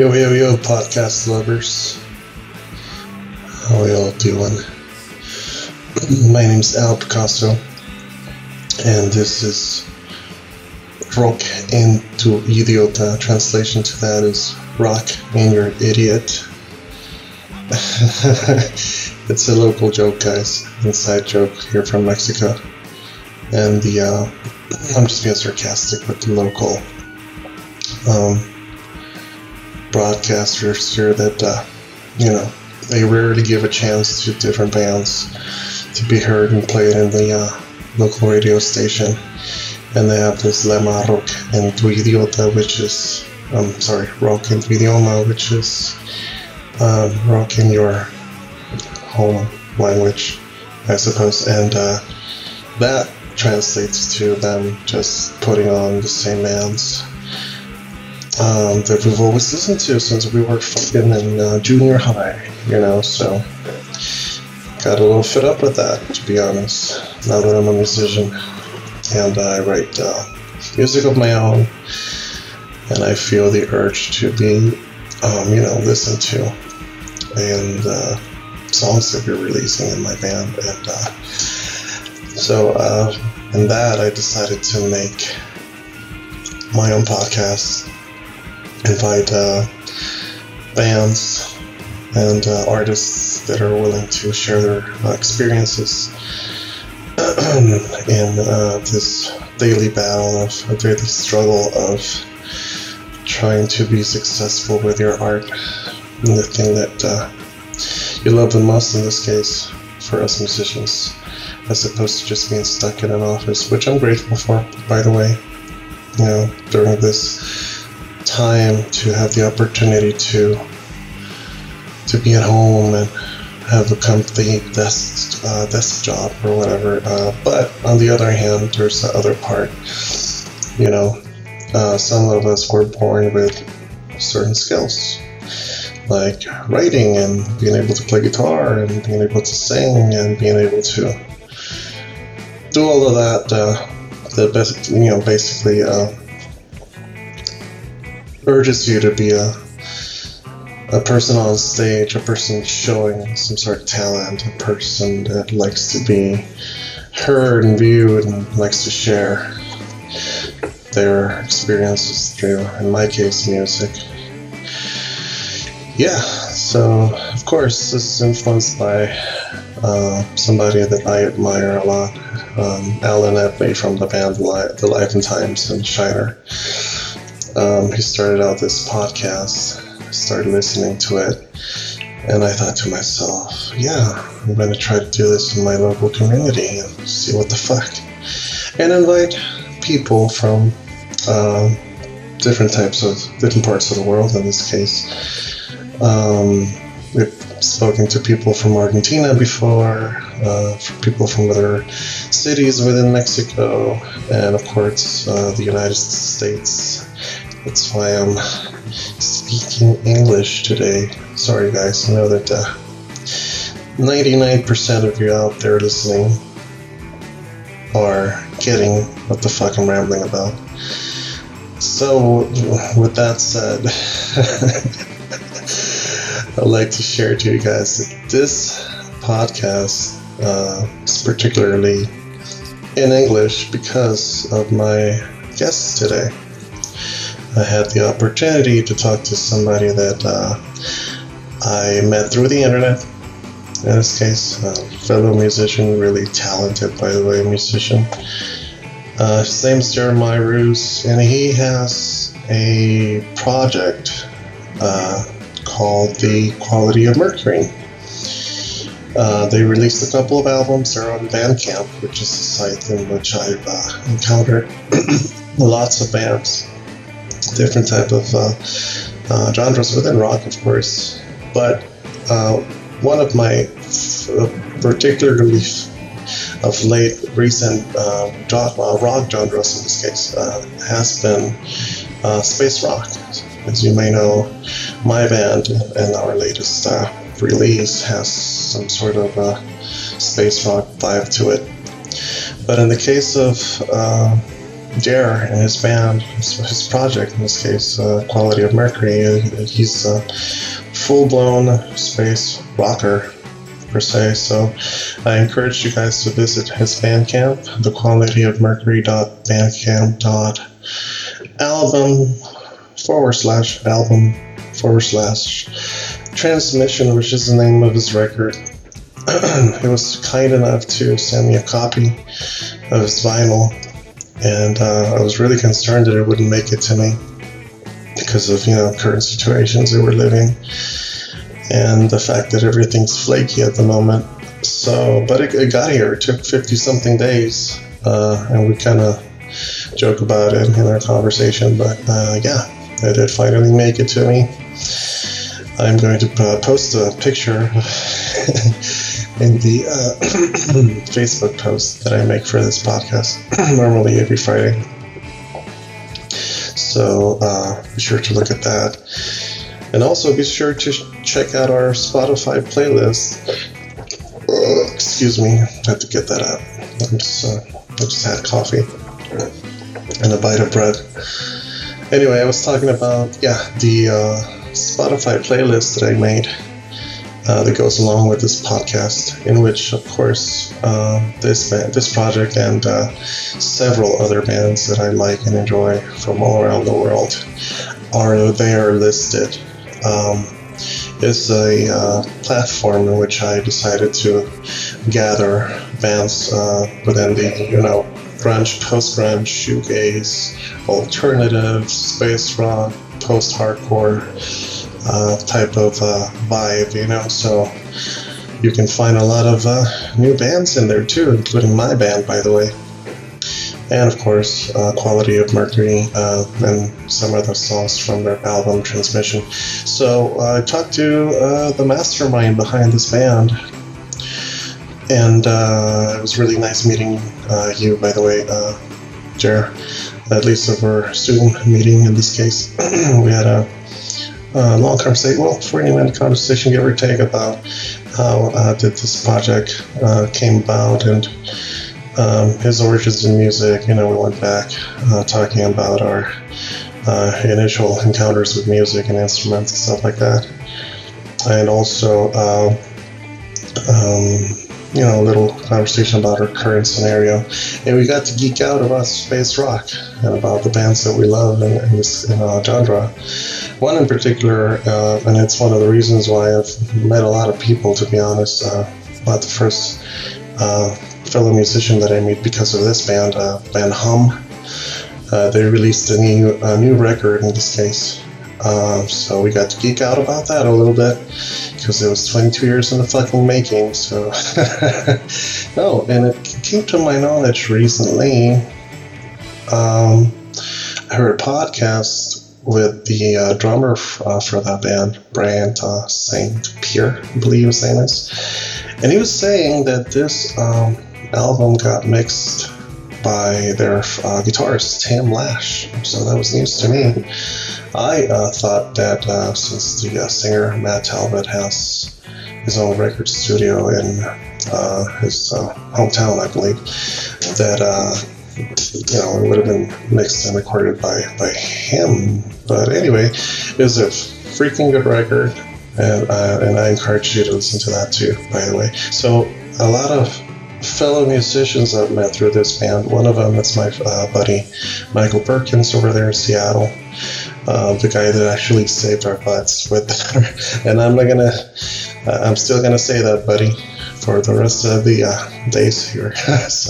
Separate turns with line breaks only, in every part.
Yo, yo, yo, podcast lovers. How are y'all doing? My name's Al Picasso, and this is Rock into Idiota. Translation to that is Rock and You're Idiot. it's a local joke, guys. Inside joke here from Mexico. And the, uh, I'm just being sarcastic with the local, um, broadcasters here that, uh, you know, they rarely give a chance to different bands to be heard and played in the uh, local radio station. And they have this Lema Rock and tu idiota, which is, I'm sorry, Rock en tu idioma, which is um, rock in your home language, I suppose. And uh, that translates to them just putting on the same bands um, that we've always listened to since we were fucking in uh, junior high, you know, so got a little fed up with that, to be honest, now that I'm a musician. And I write uh, music of my own. And I feel the urge to be, um, you know, listened to and uh, songs that we're releasing in my band. And uh, so uh, in that I decided to make my own podcast invite uh, bands and uh, artists that are willing to share their uh, experiences. In uh, this daily battle of daily struggle of trying to be successful with your art. And the thing that uh, you love the most in this case for us musicians as opposed to just being stuck in an office which i'm grateful for by the way. You know during this time to have the opportunity to to be at home and have a complete desk uh, desk job or whatever. Uh, but on the other hand, there's the other part. You know, uh, some of us were born with certain skills, like writing and being able to play guitar and being able to sing and being able to do all of that. Uh, that best, you know, basically uh, urges you to be a a person on stage, a person showing some sort of talent, a person that likes to be heard and viewed and likes to share their experiences through, in my case, music. Yeah, so of course, this is influenced by uh, somebody that I admire a lot, um, Allen Epley from the band The Life and Times and Shiner um, he started out this podcast. I started listening to it, and I thought to myself, yeah, I'm going to try to do this in my local community and see what the fuck. And invite people from uh, different types of, different parts of the world in this case. Um, we've spoken to people from Argentina before, uh, people from other cities within Mexico, and of course uh, the United States that's why I'm speaking English today. Sorry, guys. I know that uh, 99% of you out there listening are getting what the fuck I'm rambling about. So, with that said, I'd like to share to you guys that this podcast uh, is particularly in English because of my guests today. I had the opportunity to talk to somebody that uh, I met through the internet. In this case, a fellow musician, really talented, by the way, musician. Uh, his name's Jeremiah Roos, and he has a project uh, called The Quality of Mercury. Uh, they released a couple of albums. They're on Bandcamp, which is a site in which I've uh, encountered lots of bands different type of uh, uh, genres within rock, of course. But uh, one of my particularly of late recent uh, rock genres in this case uh, has been uh, space rock. As you may know, my band and our latest release has some sort of space rock vibe to it. But in the case of Dare and his band, his, project in this case, uh, Quality of Mercury. Uh, he's a full blown space rocker per se. So I encourage you guys to visit his Bandcamp, thequalityofmercury.bandcamp.album forward slash album forward slash transmission, which is the name of his record. he was kind enough to send me a copy of his vinyl, and uh, I was really concerned that it wouldn't make it to me because of you know current situations that we're living and the fact that everything's flaky at the moment. So, but it, it got here. It took 50 something days, uh, and we kind of joke about it in our conversation. But uh, yeah, it did finally make it to me. I'm going to uh, post a picture in the uh, Facebook post that I make for this podcast, normally every Friday. So uh, be sure to look at that. And also be sure to check out our Spotify playlist. Uh, excuse me, I have to get that out. I'm just, uh, I just had coffee and a bite of bread. Anyway, I was talking about, yeah, the uh, Spotify playlist that I made uh, that goes along with this podcast, in which, of course, uh, this band, this project, and uh, several other bands that I like and enjoy from all around the world are there listed. Um, is a uh, platform in which I decided to gather bands uh, within the, you know, grunge, post-grunge, shoegaze, alternative, space rock, post-hardcore uh, type of uh, vibe, you know. So you can find a lot of uh, new bands in there too, including my band, by the way and of course uh, Quality of Mercury uh, and some other songs from their album Transmission. So uh, I talked to the mastermind behind this band, and it was really nice meeting you, by the way, Jer. At least over Zoom meeting in this case. we had a, a long conversation, well, 40 minute conversation, give or take, about how did this project came about and um, his origins in music. You know, we went back uh, talking about our uh, initial encounters with music and instruments and stuff like that, and also, uh, um, you know, a little conversation about our current scenario. And we got to geek out about space rock and about the bands that we love in, in this in, uh, genre. One in particular, uh, and it's one of the reasons why I've met a lot of people, to be honest, uh, about the first fellow musician that I meet because of this band, uh, band Hum. Uh, they released a new a new record in this case, uh, so we got to geek out about that a little bit because it was 22 years in the fucking making. So no, and it came to my knowledge recently. Um, I heard a podcast with the uh, drummer f- uh, for that band, Bryan uh, St. Pere, I believe his name is, and he was saying that this um, album got mixed by their uh, guitarist Tim Lash, so that was news to me. I uh, thought that uh, since the uh, singer Matt Talbott has his own record studio in uh, his uh, hometown, I believe, that you know it would have been mixed and recorded by by him. But anyway, was a freaking good record, and and I encourage you to listen to that too. By the way, so a lot of fellow musicians I've met through this band. One of them is my uh, buddy Michael Perkins over there in Seattle, uh, the guy that actually saved our butts with and I'm not gonna, uh, I'm still gonna say that, buddy, for the rest of the uh, days here, because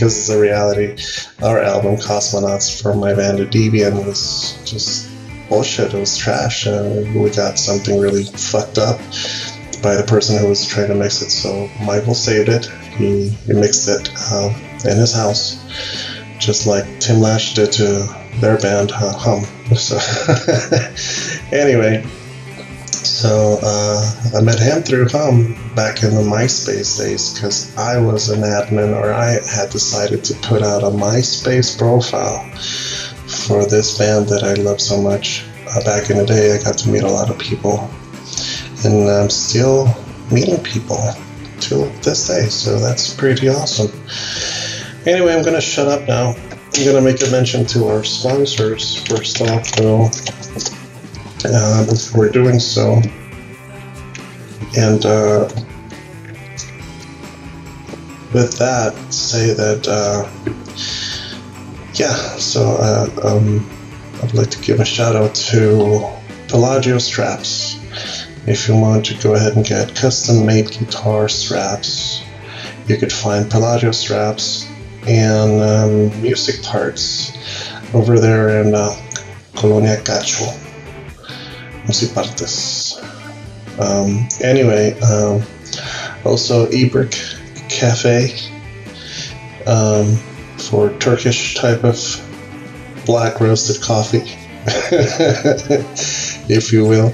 it's a reality. Our album Cosmonauts from my band Deviant was just bullshit. It was trash, and we got something really fucked up by the person who was trying to mix it. So Michael saved it. He, he mixed it uh, in his house, just like Tim Lash did to their band uh, Hum. So anyway, so uh, I met him through Hum back in the MySpace days because I was an admin, or I had decided to put out a MySpace profile for this band that I love so much. Uh, back in the day, I got to meet a lot of people and I'm still meeting people till this day. So that's pretty awesome. Anyway, I'm gonna shut up now I'm gonna make a mention to our sponsors first off, though. Uh, before doing so, and uh, with that, say that uh, yeah. So uh, um, I'd like to give a shout out to Pelagio Straps. If you want to go ahead and get custom made guitar straps, you could find Pelagio Straps and um, music parts over there in uh, Colonia Cacho. Music partes. Um, anyway, um, also Ebrick Cafe um, for Turkish type of black roasted coffee, if you will.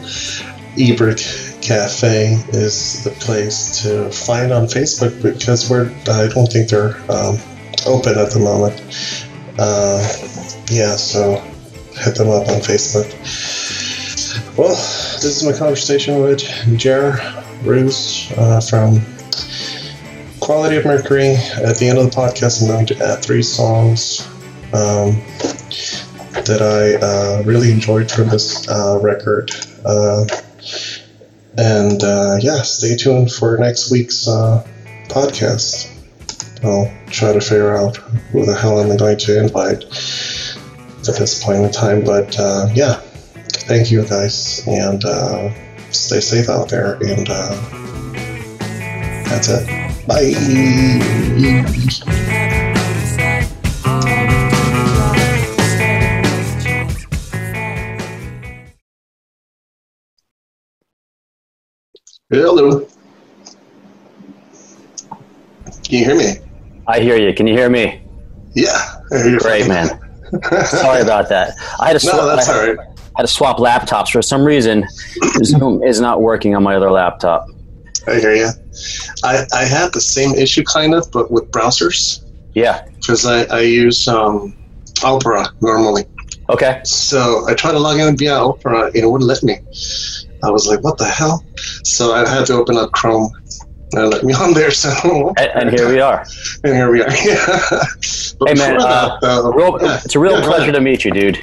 Ebrick Cafe is the place to find on Facebook because we're I don't think they're um, open at the moment. Uh, yeah, so hit them up on Facebook. Well, this is my conversation with Jer Roos uh, from Quality of Mercury. At the end of the podcast, I'm going to add three songs um, that I uh, really enjoyed from this uh, record. Uh, and uh, yeah, stay tuned for next week's uh, podcast. I'll try to figure out who the hell I'm going to invite at this point in time. But uh, yeah, thank you guys, and uh, stay safe out there. And uh, that's it. Bye. Hello. Can you hear me?
I hear you. Can you hear me?
Yeah. I hear you
Great, man. Sorry about that. I had to swap,
No, that's
I
all
had,
right.
had to swap laptops for some reason. Zoom is not working on my other laptop.
I hear you. I, I had the same issue kind of, but with browsers
Yeah.
because I, I use um, Opera normally.
Okay.
So I tried to log in via Opera and it wouldn't let me. I was like, what the hell? So I had to open up Chrome and let me on there. So
And, and here we are.
and here we are. Yeah.
Hey, man, uh,
that, though,
Real,
yeah.
it's a real
Yeah,
pleasure to meet you, dude.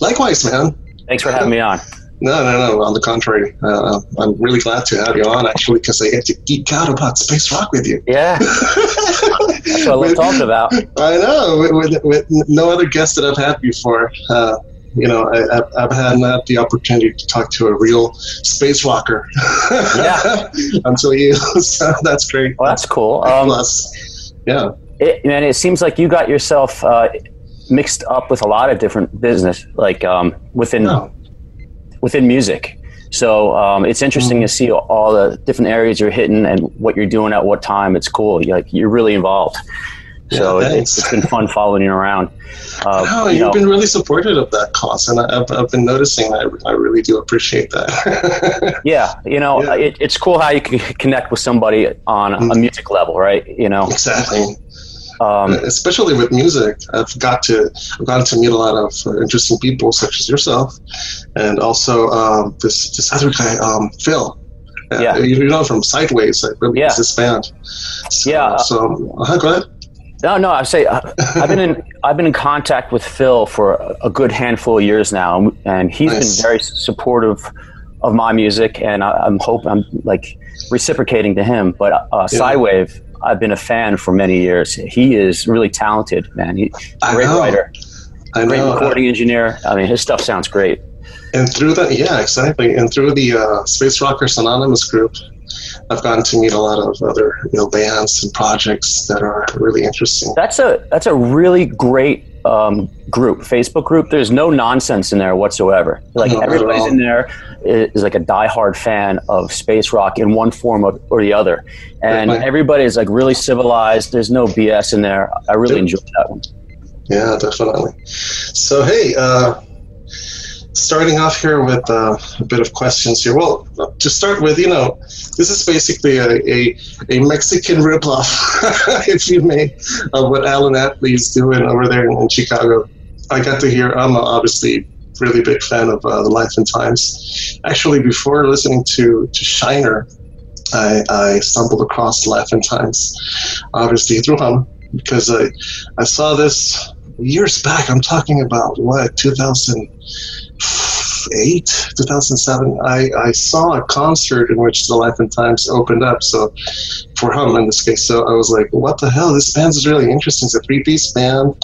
Likewise, man.
Thanks for having me on.
No, no, no. On the contrary, uh, I'm really glad to have you on actually because I get to geek out about space rock with you.
Yeah. That's what I love
With-
talking about.
I know. With, with, with no other guest that I've had before, uh, you know, I, I've, I've had not the opportunity to talk to a real space rocker.
Yeah.
Until you, so that's great.
Well, that's cool. Um,
Plus, yeah,
it, man, it seems like you got yourself uh, mixed up with a lot of different business, like um, within
no,
within music. So um, it's interesting
Mm-hmm.
to see all the different areas you're hitting and what you're doing at what time. It's cool. You're, like you're really involved. So
Yeah,
it's, it's been fun following you around. Uh, you
you've
know,
been really supportive of that cause, and I, I've, I've been noticing. I, I really do appreciate that.
yeah, you know,
Yeah.
It, it's cool how you can connect with somebody on a
Mhm.
music level, right? You know,
exactly.
um,
especially with music, I've got to I've gotten to meet a lot of uh, interesting people such as yourself, and also um, this this other guy, um, Phil. Uh,
Yeah.
you, you know from Sideways, like really
Yeah.
this band. So,
Yeah.
So uh, go ahead.
No, no. I say uh, I've been in I've been in contact with Phil for a, a good handful of years now, and he's
Nice.
been very supportive of my music, and I, I'm hope I'm like reciprocating to him. But uh,
Yeah.
Sidewave, I've been a fan for many years. He is really talented, man. He's a great writer,
I
great
know.
recording engineer. I mean, his stuff sounds great.
and through the yeah, exactly. And through the uh, Space Rockers Anonymous group, I've gotten to meet a lot of other you know bands and projects that are really interesting.
That's a that's a really great um, group, Facebook group. There's no nonsense in there whatsoever. Like
No,
everybody's in there is, is like a diehard fan of space rock in one form of, or the other, and
Right.
everybody is like really civilized. There's no BS in there. I really
Yep.
enjoyed that one.
Yeah, definitely. So, hey, uh, starting off here with uh, a bit of questions here. Well, to start with, you know, this is basically a, a, a Mexican ripoff, if you may, of what Allen Epley is doing over there in, in Chicago. I got to hear, I'm obviously really big fan of uh, The Life and Times. Actually, before listening to, to Shiner, I, I stumbled across Life and Times, obviously through him, because I, I saw this years back. I'm talking about what 2008, 2007. I, I saw a concert in which the Life and Times opened up. So for him in this case, so I was like, what the hell? This band is really interesting. It's a three piece band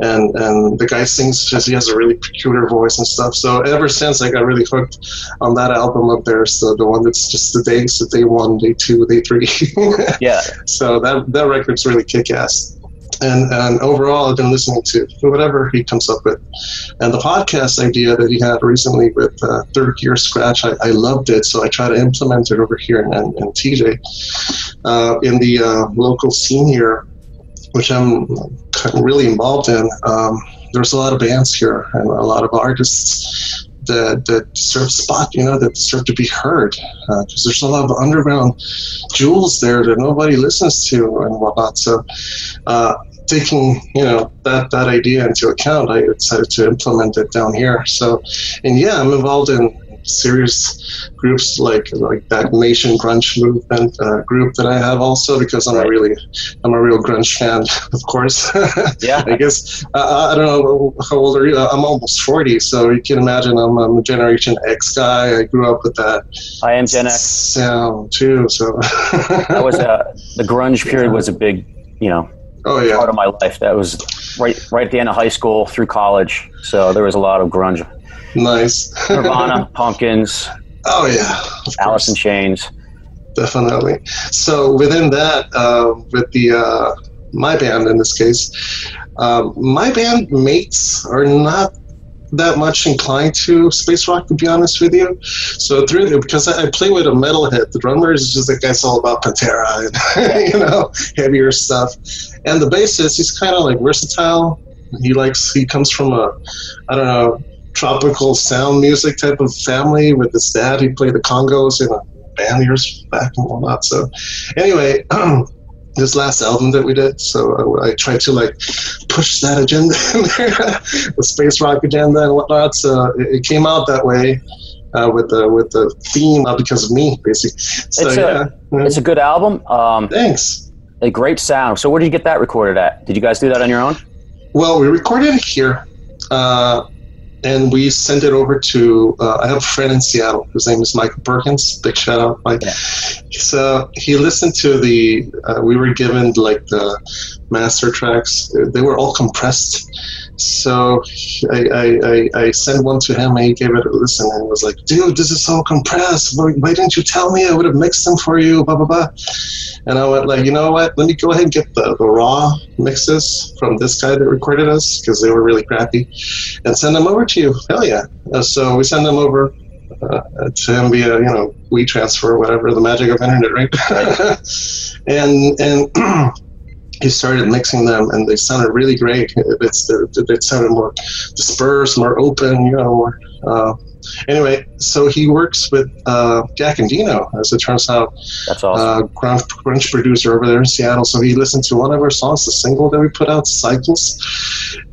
and and the guy sings just he has a really peculiar voice and stuff. So ever since I got really hooked on that album up there. So the one that's just the days that day one, day two, day three.
yeah.
So that that record's really kick ass. And, and overall, I've been listening to whatever he comes up with. And the podcast idea that he had recently with uh, Third Gear Scratch, I, I, loved it. So I try to implement it over here in, in, in TJ. Uh, in the uh, local scene here, which I'm really involved in, um, there's a lot of bands here and a lot of artists that, that deserve spot, you know, that deserve to be heard. Because uh, there's a lot of underground jewels there that nobody listens to and whatnot. So, uh, taking you know that that idea into account, I decided to implement it down here. So, and yeah, I'm involved in serious groups like like that Nation Grunge movement uh, group that I have also because I'm a really I'm a real grunge fan, of course.
Yeah,
I guess uh, I don't know how old are you? I'm almost forty, so you can imagine I'm, I'm a Generation X guy. I grew up with that.
I am Gen X
sound too. So
that was a, uh, the grunge period was a big you know
oh yeah
part of my life. That was right right at the end of high school through college. So there was a lot of grunge
Nice.
Nirvana, Pumpkins.
Oh yeah,
Alice in Chains.
Definitely. So within that, uh, with the uh, my band in this case, um, my band mates are not that much inclined to space rock to be honest with you so through because I, I, play with a metal metalhead the drummer is just a guy's all about pantera and you know heavier stuff and the bassist he's kind of like versatile he likes he comes from a i don't know tropical sound music type of family with his dad. He played the congas in a band years back and whatnot. So, anyway, this last album that we did, so I, I tried to like push that agenda in there, the space rock agenda and whatnot. So it, it came out that way. Uh, with the with the theme, not because of me, basically. So,
it's, a, yeah. it's a good album. Um,
Thanks.
A great sound. So, where did you get that recorded at? Did you guys do that on your own?
Well, we recorded it here. Uh, and we sent it over to. Uh, I have a friend in Seattle whose name is Michael Perkins. Big shout out, Mike. Yeah. So he listened to the. Uh, we were given like the master tracks. They were all compressed. So I, I, I, sent one to him and he gave it a listen and was like, dude, this is so compressed. Why, why didn't you tell me? I would have mixed them for you, blah, blah, blah. And I went like, you know what? Let me go ahead and get the, the raw mixes from this guy that recorded us because they were really crappy and send them over to you. Hell yeah. Uh, so we send them over uh, to him via, you know, WeTransfer or whatever, the magic of internet, right? and, and, he started mixing them and they sounded really great. It's, it sounded more dispersed, more open, you know, more, uh, anyway, so he works with uh, Jack Endino, as it turns out.
That's awesome.
Uh, grunge, grunge producer over there in Seattle. So he listened to one of our songs, the single that we put out, Cycles,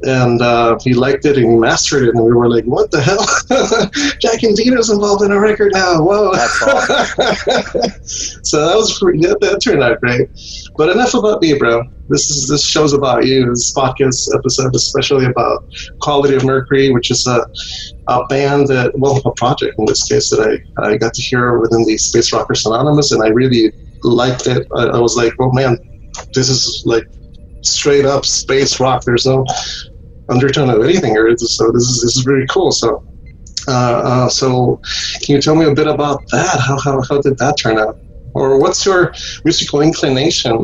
and uh, he liked it and he mastered it. And we were like, what the hell? Jack Endino's involved in a record now. Whoa.
Awesome.
so that was pretty good. That turned out great. But enough about me, bro. This is this show's about you. This podcast episode, especially about Quality of Mercury, which is a, a band that, well, a project in this case that I, I got to hear within the Space Rockers Anonymous, and I really liked it. I, I was like, oh man, this is like straight up space rock. There's no undertone of anything here. So this is this is really cool. So. Uh, uh, so, can you tell me a bit about that? How, how, how did that turn out? Or what's your musical inclination?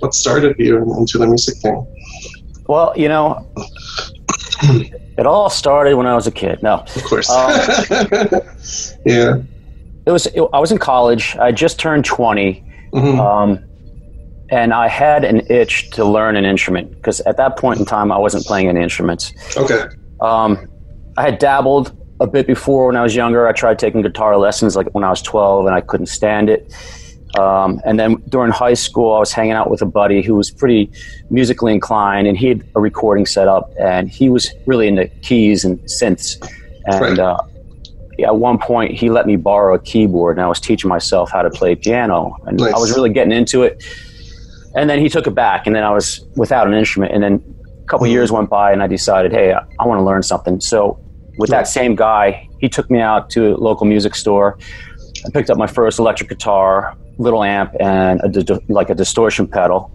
What started you into the music thing?
Well, you know, it all started when I was a kid. No,
of course. Um, yeah.
It was. It, I was in college. I just turned 20 mm-hmm. um, and I had an itch to learn an instrument because at that point in time I wasn't playing any instruments.
Okay.
Um, I had dabbled a bit before when I was younger. I tried taking guitar lessons like when I was 12 and I couldn't stand it. Um, and then during high school, I was hanging out with a buddy who was pretty musically inclined, and he had a recording set up, and he was really into keys and synths. And right. uh, at one point, he let me borrow a keyboard, and I was teaching myself how to play piano, and nice. I was really getting into it. And then he took it back, and then I was without an instrument. And then a couple years went by, and I decided, hey, I, I want to learn something. So with that same guy, he took me out to a local music store. I picked up my first electric guitar, little amp, and a di- like a distortion pedal,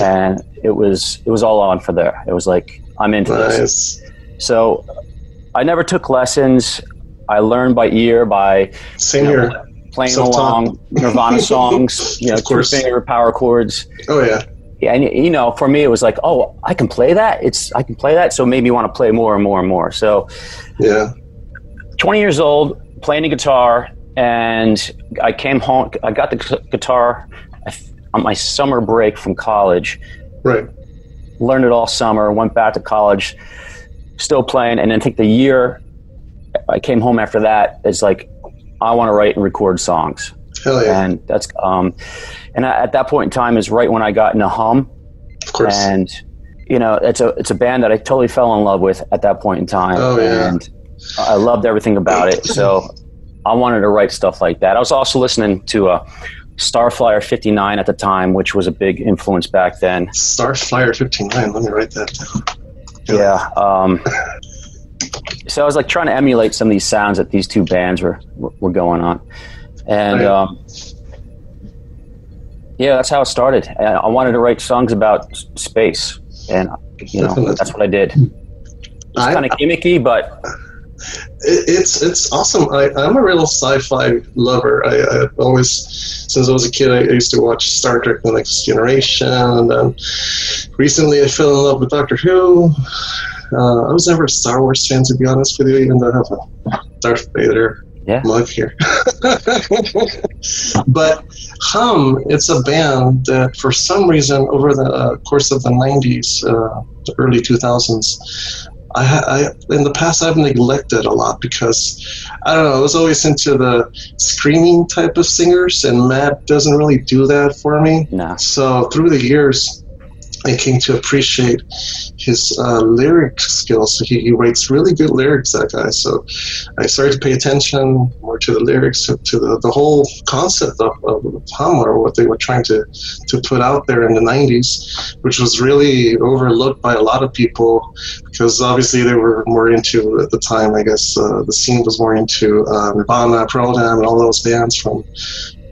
and it was it was all on for there. It was like I'm into this. So I never took lessons. I learned by ear by
Same
you know, playing
Self-taught.
along Nirvana songs, you know, two finger power chords.
Oh yeah.
And you know, for me, it was like, oh, I can play that. It's I can play that. So it made me want to play more and more and more. So
Yeah.
20 years old, playing the guitar, and I came home. I got the guitar on my summer break from college.
Right.
Learned it all summer. Went back to college, still playing, and then I think the year I came home after that is like, I want to write and record songs,
Hell yeah.
and that's um, and at that point in time is right when I got into Hum,
of course.
and you know it's a it's a band that I totally fell in love with at that point in time.
Oh, yeah.
And I loved everything about it. So I wanted to write stuff like that. I was also listening to a Starflyer 59 at the time, which was a big influence back then.
Starflyer 59. Let me write that down.
Yeah. Um, so I was like trying to emulate some of these sounds that these two bands were were going on, and
Right.
um, yeah, that's how it started. And I wanted to write songs about s- space, and you know
Definitely.
that's what I did. It's kind of gimmicky, but
it's it's awesome. I, I'm a real sci-fi lover. I, I always, since I was a kid, I used to watch Star Trek: The Next Generation, and then recently I fell in love with Doctor Who. Uh, I was never a Star Wars fan, to be honest with you, even though I have a Darth Vader
Yeah.
mug here. but Hum, it's a band that, for some reason, over the uh, course of the '90s, uh, the early 2000s, I, I in the past I've neglected a lot because I don't know I was always into the screaming type of singers and Matt doesn't really do that for me.
nah.
So through the years, I came to appreciate his uh, lyric skills. He, he writes really good lyrics, that guy. So I started to pay attention more to the lyrics, to, to the, the whole concept of, of Hum or what they were trying to, to put out there in the 90s, which was really overlooked by a lot of people because obviously they were more into, at the time, I guess, uh, the scene was more into uh, Nirvana, Pearl Jam, and all those bands from,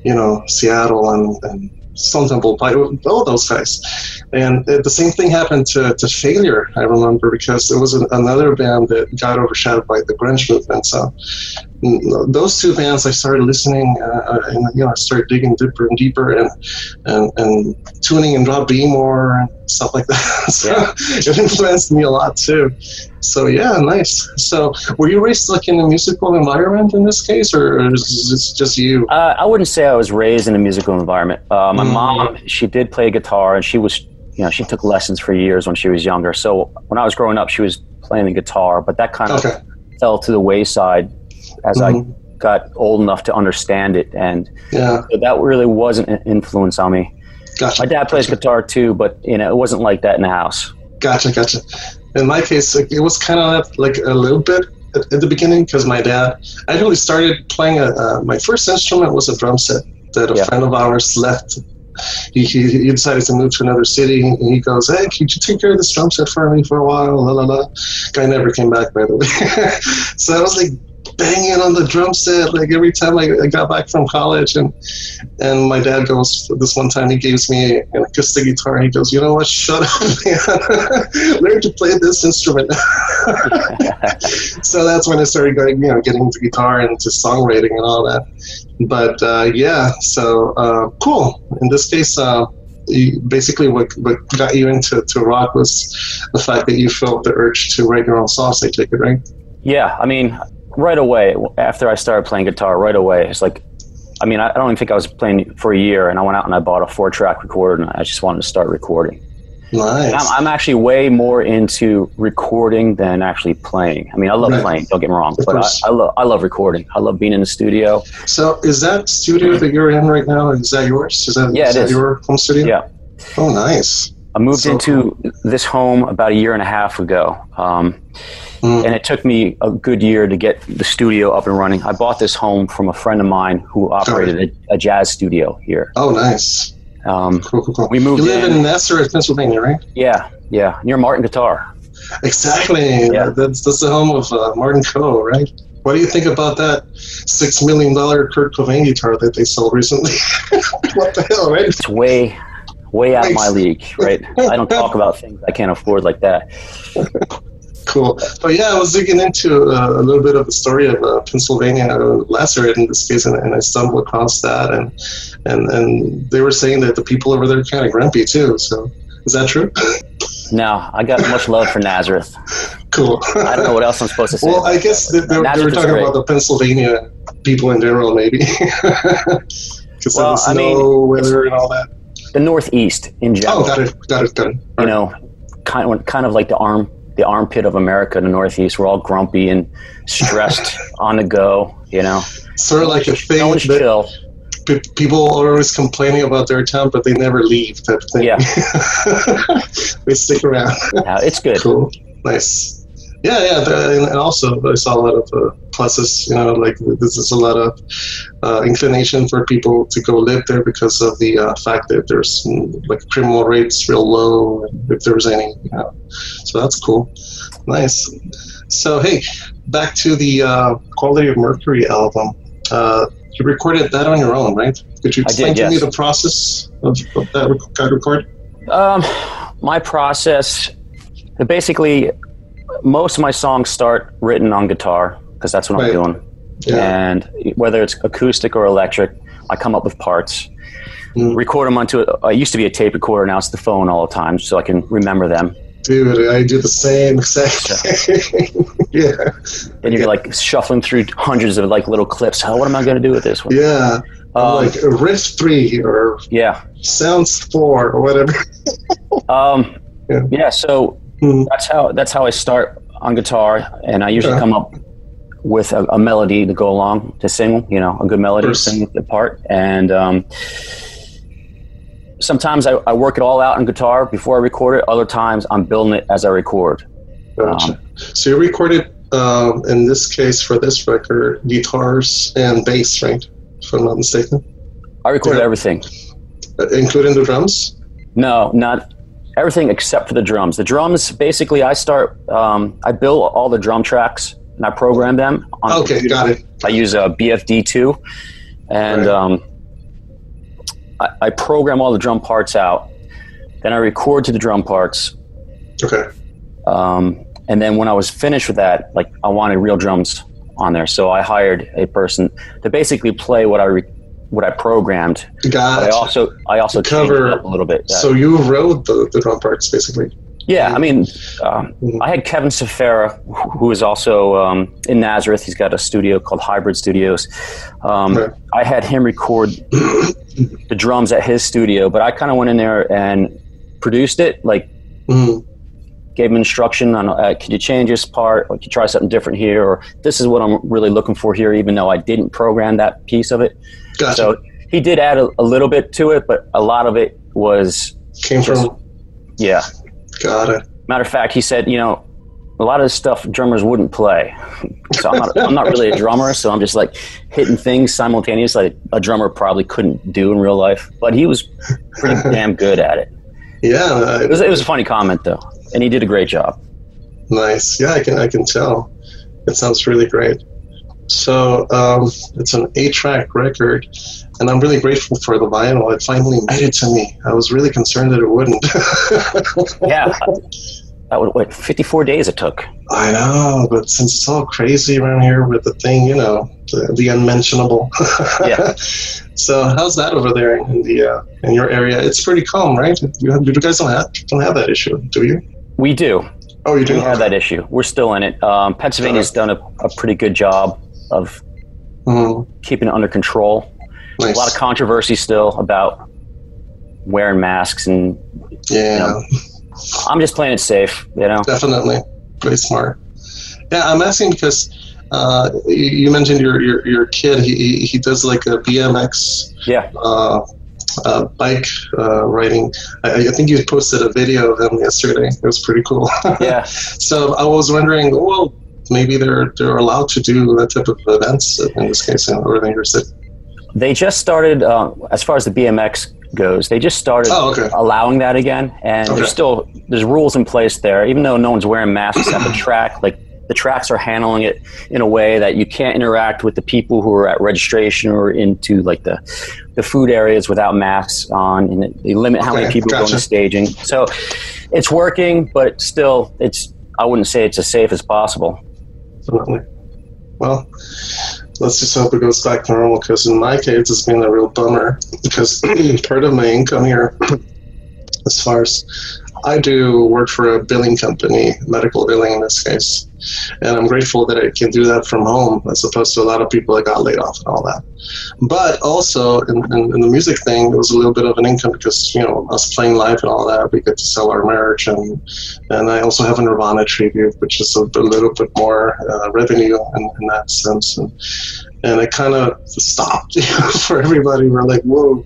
you know, Seattle and, and Stone Temple Pilots, all those guys. And uh, the same thing happened to, to Failure, I remember, because there was an, another band that got overshadowed by the grunge movement. So those two bands, I started listening, uh, uh, and you know, I started digging deeper and deeper, and and, and tuning and Rob B more and stuff like that. so
Yeah.
it influenced me a lot too. So yeah, nice. So were you raised like in a musical environment in this case, or is it just you?
Uh, I wouldn't say I was raised in a musical environment. Uh, my
Mm.
mom, she did play guitar, and she was, you know, she took lessons for years when she was younger. So when I was growing up, she was playing the guitar, but that kind of fell to the wayside as
Mhm.
I got old enough to understand it, and
Yeah,
so that really wasn't an influence on me.
gotcha.
My dad plays
gotcha.
guitar too, but you know, it wasn't like that in the house.
Gotcha, gotcha. In my case, like, it was kind of like a little bit at, at the beginning because my dad. I really started playing a. Uh, my first instrument was a drum set that a
Yeah.
friend of ours left. He, he, he decided to move to another city, and he goes, "Hey, could you take care of this drum set for me for a while?" La la la. Guy never came back, by the way. so I was like banging on the drum set like every time I, I got back from college, and and my dad goes, this one time he gives me an acoustic guitar. And he goes, you know what? Shut up, man. Learn to play this instrument. so that's when I started going, you know, getting into guitar and into songwriting and all that. But uh, yeah, so uh, cool. In this case, uh, basically what, what got you into to rock was the fact that you felt the urge to write your own songs. I take it, right?
Yeah, I mean, right away after I started playing guitar, right away it's like, I mean, I don't even think I was playing for a year, and I went out and I bought a four-track recorder, and I just wanted to start recording.
Nice.
I'm, I'm actually way more into recording than actually playing. I mean, I love
Right.
playing. Don't get me wrong,
Of
but I. I love I love recording. I love being in the studio.
So is that studio that you're in right now? Is that yours? Is that,
Yeah,
is that
is.
your home studio?
Yeah.
Oh, nice.
I moved
So
into this home about a year and a half ago, um,
Mm.
and it took me a good year to get the studio up and running. I bought this home from a friend of mine who operated a, a jazz studio here.
Oh, nice.
Um,
Cool, cool, cool.
We moved
You live
in-
in Pennsylvania, right?
yeah, Yeah, near Martin Guitar.
Exactly.
Yeah.
That's that's the home of uh, Martin Co. Right? What do you think about that six million dollar Kurt Cobain guitar that they sold recently? what the hell, right?
It's way, way out of my league, right? I don't talk about things I can't afford like that.
Cool. But yeah, I was digging into uh, a little bit of the story of uh, Pennsylvania uh, Nazareth in this case, and, and I stumbled across that, and and and they were saying that the people over there are kind of grumpy too. So is that true?
No, I got much love for Nazareth.
cool.
I don't know what else I'm supposed to say.
Well, I guess they, they, were- they were talking about the Pennsylvania people in general, maybe. Because
Well,
of the
I mean,
snow, weather, and all that.
the Northeast in general.
Oh, got it, got it, got it.
you know, kind of kind of like the arm the armpit of America, the Northeast. We're all grumpy and stressed on the go. You know,
sort of like a thing
no one's chill.
pe- people are always complaining about their town, but they never leave. Type thing.
Yeah.
they stick around.
Yeah, it's good.
cool, nice. Yeah, yeah, and and also I saw a lot of uh, pluses. You know, like this is a lot of uh, inclination for people to go live there because of the uh, fact that there's mm, like criminal rates real low, if there's any. You know. So that's cool, nice. So hey, back to the uh, Quality of Mercury album. Uh, you recorded that on your own, right? Could you
I did,
explain to me the process of, of that record?
Um, my process, basically, most of my songs start written on guitar because that's what
Right.
I'm doing.
Yeah.
And whether it's acoustic or electric, I come up with parts,
Mm.
record them onto. A, I used to be a tape recorder, now it's the phone all the time, so I can remember them.
Dude, I do the same exact thing. yeah,
And you're like shuffling through hundreds of like little clips. How? what am I going to do with this one?
yeah.
Um,
like a riff three or
yeah.
sounds four or whatever.
Um,
Yeah.
yeah. So
Mhm.
that's how that's how I start on guitar, and I usually
Yeah.
come up with a, a melody to go along to sing. You know, a good melody to sing the part, and um, sometimes I, I work it all out on guitar before I record it. Other times I'm building it as I record.
Gotcha.
Um,
so you recorded, um, in this case for this record, guitars and bass, right? If I'm not mistaken,
I record
Yeah.
everything.
uh, including the drums.
No, not everything except for the drums. The drums, basically, I start. Um, I build all the drum tracks and I program them. On
Okay, got it.
I use a BFD two, and
Right.
um, I, I program all the drum parts out. Then I record to the drum parts,
Okay,
um, and then when I was finished with that, like I wanted real drums on there, so I hired a person to basically play what I re- what I programmed. I also I also
Cover-
it up a little bit.
So you wrote the, the drum parts basically.
Yeah, I mean, um,
Mhm.
I had Kevin Safera, who is also um, in Nazareth. He's got a studio called Hybrid Studios. Um,
Right.
I had him record the drums at his studio, but I kind of went in there and produced it. Like,
Mhm.
Gave him instruction on, uh, can you change this part? Or can you try something different here? Or this is what I'm really looking for here, even though I didn't program that piece of it.
Gotcha.
So he did add a, a little bit to it, but a lot of it was,
Came from.
yeah.
Got it.
Matter of fact, he said, you know, a lot of this stuff drummers wouldn't play. So I'm not, I'm not really a drummer, so I'm just like hitting things simultaneously like a drummer probably couldn't do in real life. But he was pretty damn good at it.
Yeah,
It was, it was a funny comment though, and he did a great job.
Nice. Yeah, I can I can tell. It sounds really great. So um, it's an eight-track record, and I'm really grateful for the vinyl. It finally made it to me. I was really concerned that it wouldn't.
Yeah, that was what 54 days it took.
I know, but since it's all crazy around here with the thing, you know, the, the unmentionable.
Yeah.
So how's that over there in the uh, in your area? It's pretty calm, right? You, you guys don't have don't have that issue, do you?
We do.
Oh, you do.
We have that issue. We're still in it. Um, Pennsylvania's done a, a pretty good job of
Mhm.
keeping it under control.
Nice.
A lot of controversy still about wearing masks and
yeah.
know, I'm just playing it safe, you know.
Definitely, very smart. Yeah, I'm asking because uh, you you mentioned your your, your kid. He, he he does like a BMX
Yeah,
uh, uh, bike uh, riding. I, I think you posted a video of him yesterday. It was pretty cool.
yeah.
so I was wondering, well, maybe they're they're allowed to do that type of events in this case in Northern New City.
They just started, uh, as far as the BMX, goes. They just started
Oh, okay.
allowing that again, and
Okay.
there's still there's rules in place there. Even though no one's wearing masks at the track, like the tracks are handling it in a way that you can't interact with the people who are at registration or into like the the food areas without masks on, and they limit how many
Okay,
people go
gotcha.
into staging. So it's working, but still, it's I wouldn't say it's as safe as possible.
Definitely. Well, let's just hope it goes back to normal because in my case, it's been a real bummer because part of my income here, as far as I do work for a billing company, medical billing in this case, and I'm grateful that I can do that from home as opposed to a lot of people that got laid off and all that. But also in, in, in the music thing, it was a little bit of an income because you know us playing live and all that, we get to sell our merch and and I also have a Nirvana tribute, which is a, a little bit more uh, revenue in, in that sense. And, and it kind of stopped for everybody. We're like, whoa.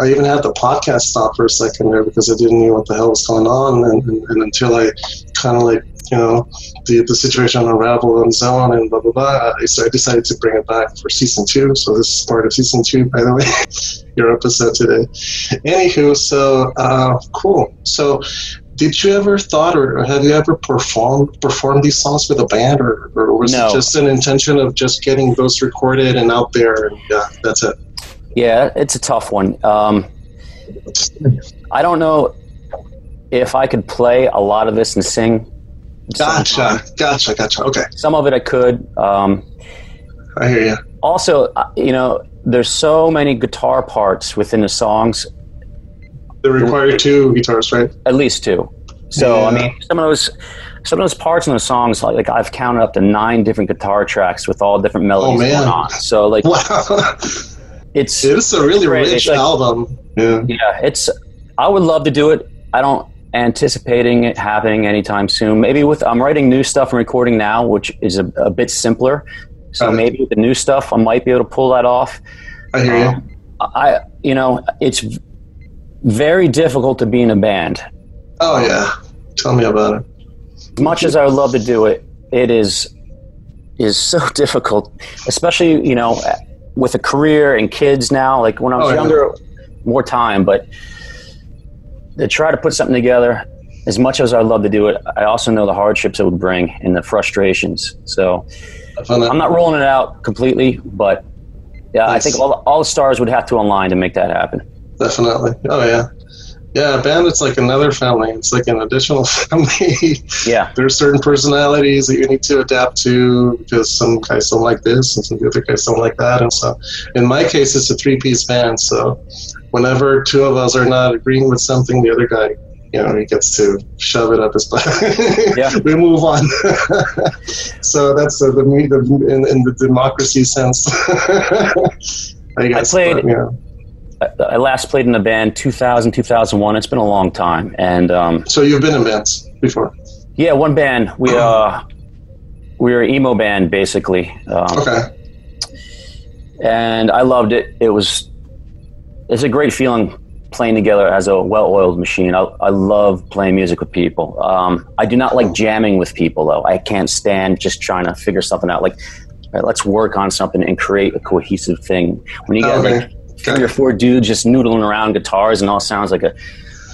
I even had the podcast stop for a second there because I didn't know what the hell was going on. And, and, and until I kind of like, you know, the, the situation unraveled on its own and blah, blah, blah, so I decided to bring it back for season two. So this is part of season two, by the way, your episode today. Anywho, so uh, cool. So did you ever thought or have you ever performed performed these songs with a band or, or was
No.
it just an intention of just getting those recorded and out there and yeah that's it
Yeah, it's a tough one. Um, I don't know if I could play a lot of this and sing.
Gotcha gotcha gotcha okay
Some of it I could. Um,
i hear you
also, uh, you know, there's so many guitar parts within the songs,
they require two guitars right
at least two. So I mean, some of those, some of those parts in the songs, like, like I've counted up to nine different guitar tracks with all different melodies
man.
going on. So like,
wow
it's
it is a really
Great,
rich
it's like-
album yeah
Yeah, it's. I would love to do it. I don't anticipating it happening anytime soon. Maybe with I'm writing new stuff and recording now, which is a, a bit simpler. So
it.
maybe with the new stuff, I might be able to pull that off.
i hear you
Um, I, you know, it's very difficult to be in a band.
oh yeah tell me about it
As much as I would love to do it, it is is so difficult, especially you know with a career and kids now. Like when I was
Oh, yeah.
younger, more time, but to try to put something together. As much as I'd love to do it, I also know the hardships it would bring and the frustrations. So I'm not ruling it out completely, but yeah, I think all, all the stars would have to align to make that happen.
definitely oh yeah yeah a band it's like another family it's like an additional family
Yeah,
there are certain personalities that you need to adapt to because some guys don't like this and some other guys don't like that and so in my case it's a three-piece band so whenever two of us are not agreeing with something the other guy you know he gets to shove it up his butt
Yeah.
we move on so that's uh, the, the in, in the democracy sense I guess
played-
but, yeah.
I, I last played in a band 2000, 2001. It's been a long time, and um,
so you've been in bands before
yeah, one band we uh, we were an emo band basically. Um,
okay
and I loved it. It was it's a great feeling playing together as a well-oiled machine. I, I love playing music with people. Um, I do not like jamming with people though. I can't stand just trying to figure something out. Like, right, let's work on something and create a cohesive thing. When you got
Okay.
like three or four dudes just noodling around guitars and all sounds like a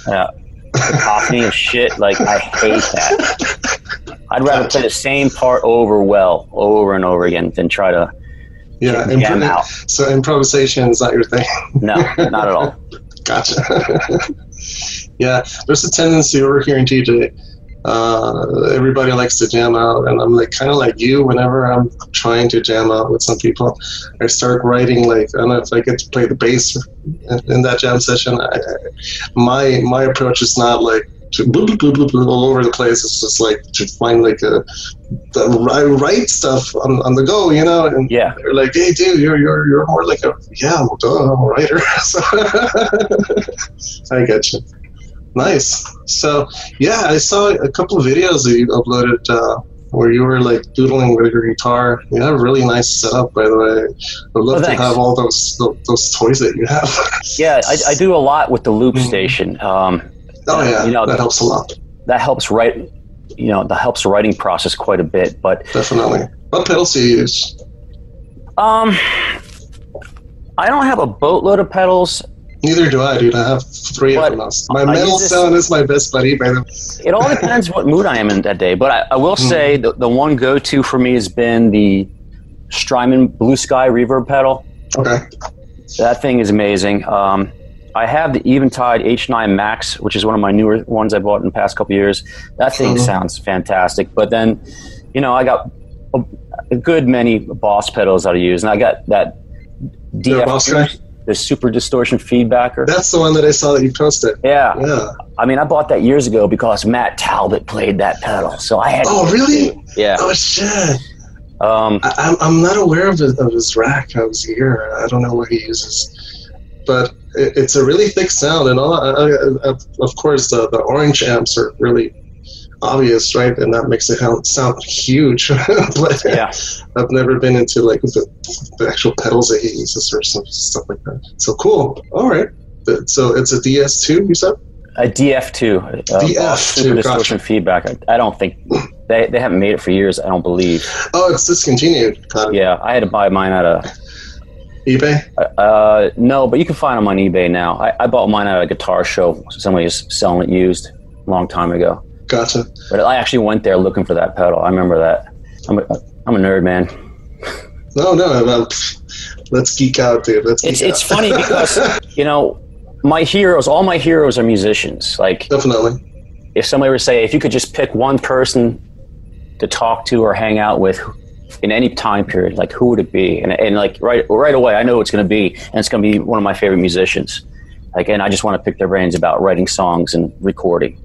uh, cacophony of shit. Like I hate that. I'd rather play the same part over well, over and over again, than try to
yeah
jam
impro-
out.
so improvisation is not your thing
No, not at all.
Gotcha. yeah, there's a tendency over here in TJ. Uh, everybody likes to jam out, and I'm like kind of like you. Whenever I'm trying to jam out with some people, I start writing like I don't know if I get to play the bass in, in that jam session. I- my my approach is not like blah, all over the place. It's just like to find like a the, I write stuff on, on the go, you know, and
Yeah.
they're like, "Hey, dude, you're you're you're more like a yeah, well, duh, I'm a writer." so I get you. Nice. So yeah, I saw a couple of videos that you uploaded uh, where you were like doodling with your guitar. You have a really nice setup, by the way. I'd love
Oh,
to have all those those toys that you have.
Yeah, I, I do a lot with the loop
Mhm.
station. Um,
oh yeah,
You know,
that helps a lot.
that helps write, you know, that helps the writing process quite a bit. But
Definitely. What pedals do you use?
um, I don't have a boatload of pedals.
Neither do I, dude. I have three
But
of them. My
I
metal
this-
sound is my best buddy. By the.
It all depends what mood I am in that day. But I, I will say the, the one go to for me has been the Strymon Blue Sky reverb pedal.
Okay.
That thing is amazing. Um, I have the Eventide H9 Max, which is one of my newer ones I bought in the past couple years. That thing
Mhm.
sounds fantastic. But then, you know, I got a, a good many Boss pedals that I use, and I got that
The Boss guy?
DF, the Super Distortion Feedbacker.
That's the one that I saw that you posted.
yeah.
Yeah.
I mean, I bought that years ago because Matt Talbott played that pedal, so I had.
Oh, really?
Yeah.
Oh shit!
Um,
I, I'm I'm not aware of his, of his rack of his ear. I don't know what he uses, but it's a really thick sound, and all. I, of- of course, the the orange amps are really obvious, right? And that makes it sound, sound huge. but
yeah.
I've never been into like the, the actual pedals that he uses or some stuff like that. So cool. All right. So it's a DS2, you said?
A DF2. Uh,
DF2,
Super Distortion Feedback. I, I don't think. They, they haven't made it for years, I don't believe.
Oh, it's discontinued. It.
Yeah, I had to buy mine at a.
eBay.
Uh, no, but you can find them on eBay now. I, I bought mine at a guitar show. Somebody was selling it used a long time ago.
Gotcha.
But I actually went there looking for that pedal. I remember that. I'm a, I'm a nerd, man.
No, no. Well, let's geek out, dude. Let's.
It's it's funny because you know my heroes. All my heroes are musicians. Like
definitely.
if somebody were to say, if you could just pick one person to talk to or hang out with in any time period, like who would it be? And, and like right right away, I know it's going to be, and it's going to be one of my favorite musicians. Like, and I just want to pick their brains about writing songs and recording.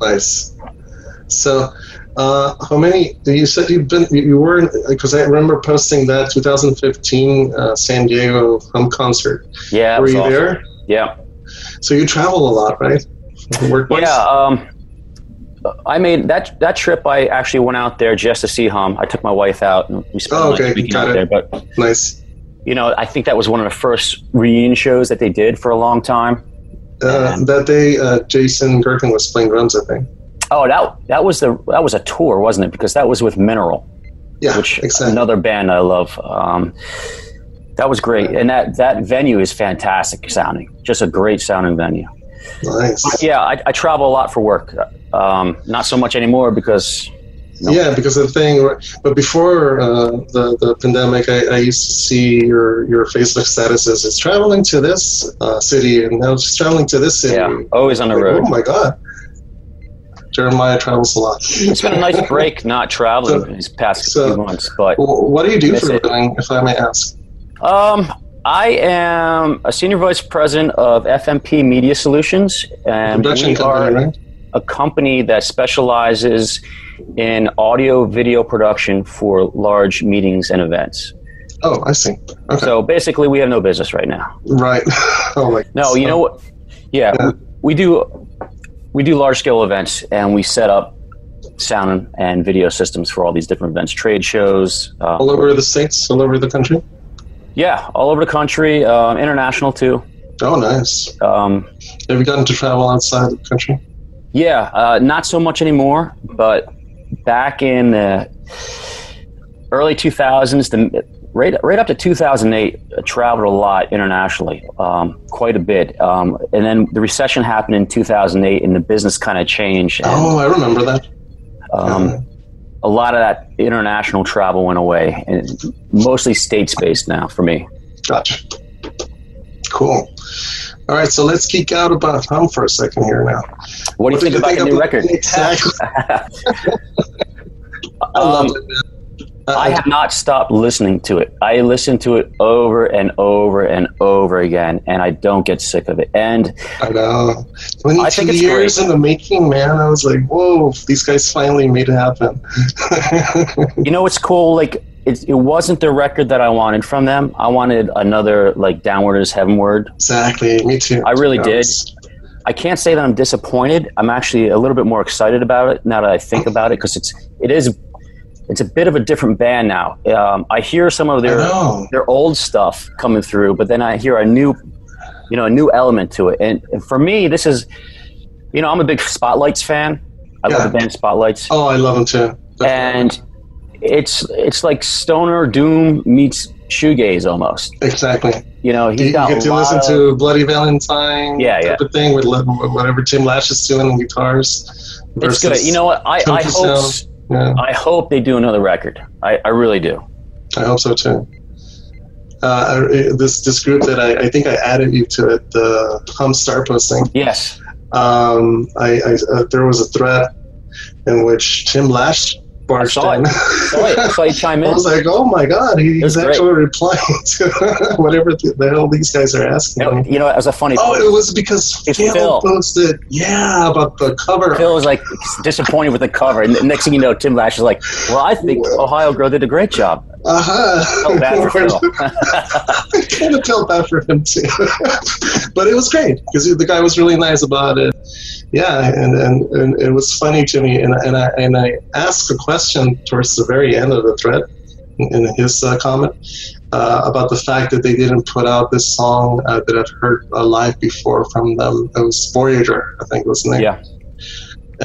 Nice. So, uh, how many? You said you've been. You were because I remember posting that 2015 uh, San Diego home concert.
Yeah,
were you
awesome.
there?
Yeah,
So you travel a lot, right? Work-wise?
yeah. Um, I made that that trip. I actually went out there just to see Hum. I took my wife out, and we spent
Oh, okay,
weekend out
it.
there. But
Nice.
you know, I think that was one of the first reunion shows that they did for a long time.
Uh, that day, uh, Jason Gerken was playing drums. I think.
Oh, that that was the that was a tour, wasn't it? Because that was with Mineral,
Yeah,
which
exactly.
another band I love. Um, that was great, and that that venue is fantastic sounding. Just a great sounding venue.
Nice.
Yeah, I, I travel a lot for work. Um, not so much anymore because.
Yeah, because the thing, but before uh, the the pandemic, I, I used to see your your Facebook statuses. It's traveling to this uh, city, and now it's traveling to this city.
yeah, always on the
Like,
road.
oh my god, Jeremiah travels a lot.
It's been a nice break not traveling these past
so-
few months, but
what do you do for a living, if I may ask?
Um, I am a senior vice president of FMP Media Solutions, and we are
right?
a company that specializes in audio video production for large meetings and events.
Oh, I see. Okay,
So basically, we have no business right now.
right. oh my.
No, you know what? Yeah,
Yeah.
We, we do we do large scale events, and we set up sound and video systems for all these different events, trade shows. Uh,
all over the states, all over the country.
Yeah, all over the country, um, international too.
Oh, nice.
Um,
Have you gotten to travel outside the country?
Yeah, uh, not so much anymore, but back in the early 2000s, the, right, right up to 2008, I traveled a lot internationally, um, quite a bit. Um, and then the recession happened in 2008, and the business kind of changed. And,
Oh, I remember that.
um, a lot of that international travel went away, and mostly states based now for me.
Gotcha. Cool. All right, so let's geek out about home for a second here now.
What do you think about the new record?
Exactly. I
Um,
love it, man. Uh,
I have not stopped listening to it. I listen to it over and over and over again, and I don't get sick of it. And
I know. 22
I think it's
years
great.
in the making, man. I was like, whoa, these guys finally made it happen.
you know what's cool? Like it, it wasn't the record that I wanted from them. I wanted another like Downward is Heavenward.
exactly. Me too.
I really did. I can't say that I'm disappointed. I'm actually a little bit more excited about it now that I think about it because it's it is it's a bit of a different band now. Um, I hear some of their their old stuff coming through, but then I hear a new, you know, a new element to it. And, and for me, this is, you know, I'm a big Spotlights fan. I
Yeah.
love the band Spotlights,
Oh, I love them too. Definitely.
and it's it's like stoner doom meets shoegaze almost.
Exactly.
You know, he's
You, you get to listen
of-
to Bloody Valentine,
Yeah, yeah.
type of thing with whatever Tim Lash is doing on guitars.
It's good. You know what? I, I hope
sound. Yeah,
I hope they do another record. I, I really do.
I hope so too. Uh, I- this this group that I, I think I added you to it, the Hum Star posting.
Yes.
Um, I, I uh, there was a thread in which Tim Lash barged
saw it.
in.
I saw you chime
I was like, oh my god, he,
was
he's
great.
actually replying to whatever the, the hell these guys are asking.
You know,
me.
you know, as a funny
Oh, it was because
It's
Phil,
Phil.
posted, yeah, about the cover.
Phil was like disappointed with the cover, and the next thing you know, Tim Lash is like, "Well, I think Ohio Girl did a great job."
Uh-huh.
Felt bad for Phil.
I kind of felt bad for him too, but it was great because the guy was really nice about it. Yeah, and, and, and it was funny to me, and, and I and I asked a question towards the very end of the thread in his uh, comment uh, about the fact that they didn't put out this song uh, that I've heard live before from them. It was Voyager, I think was the name.
yeah.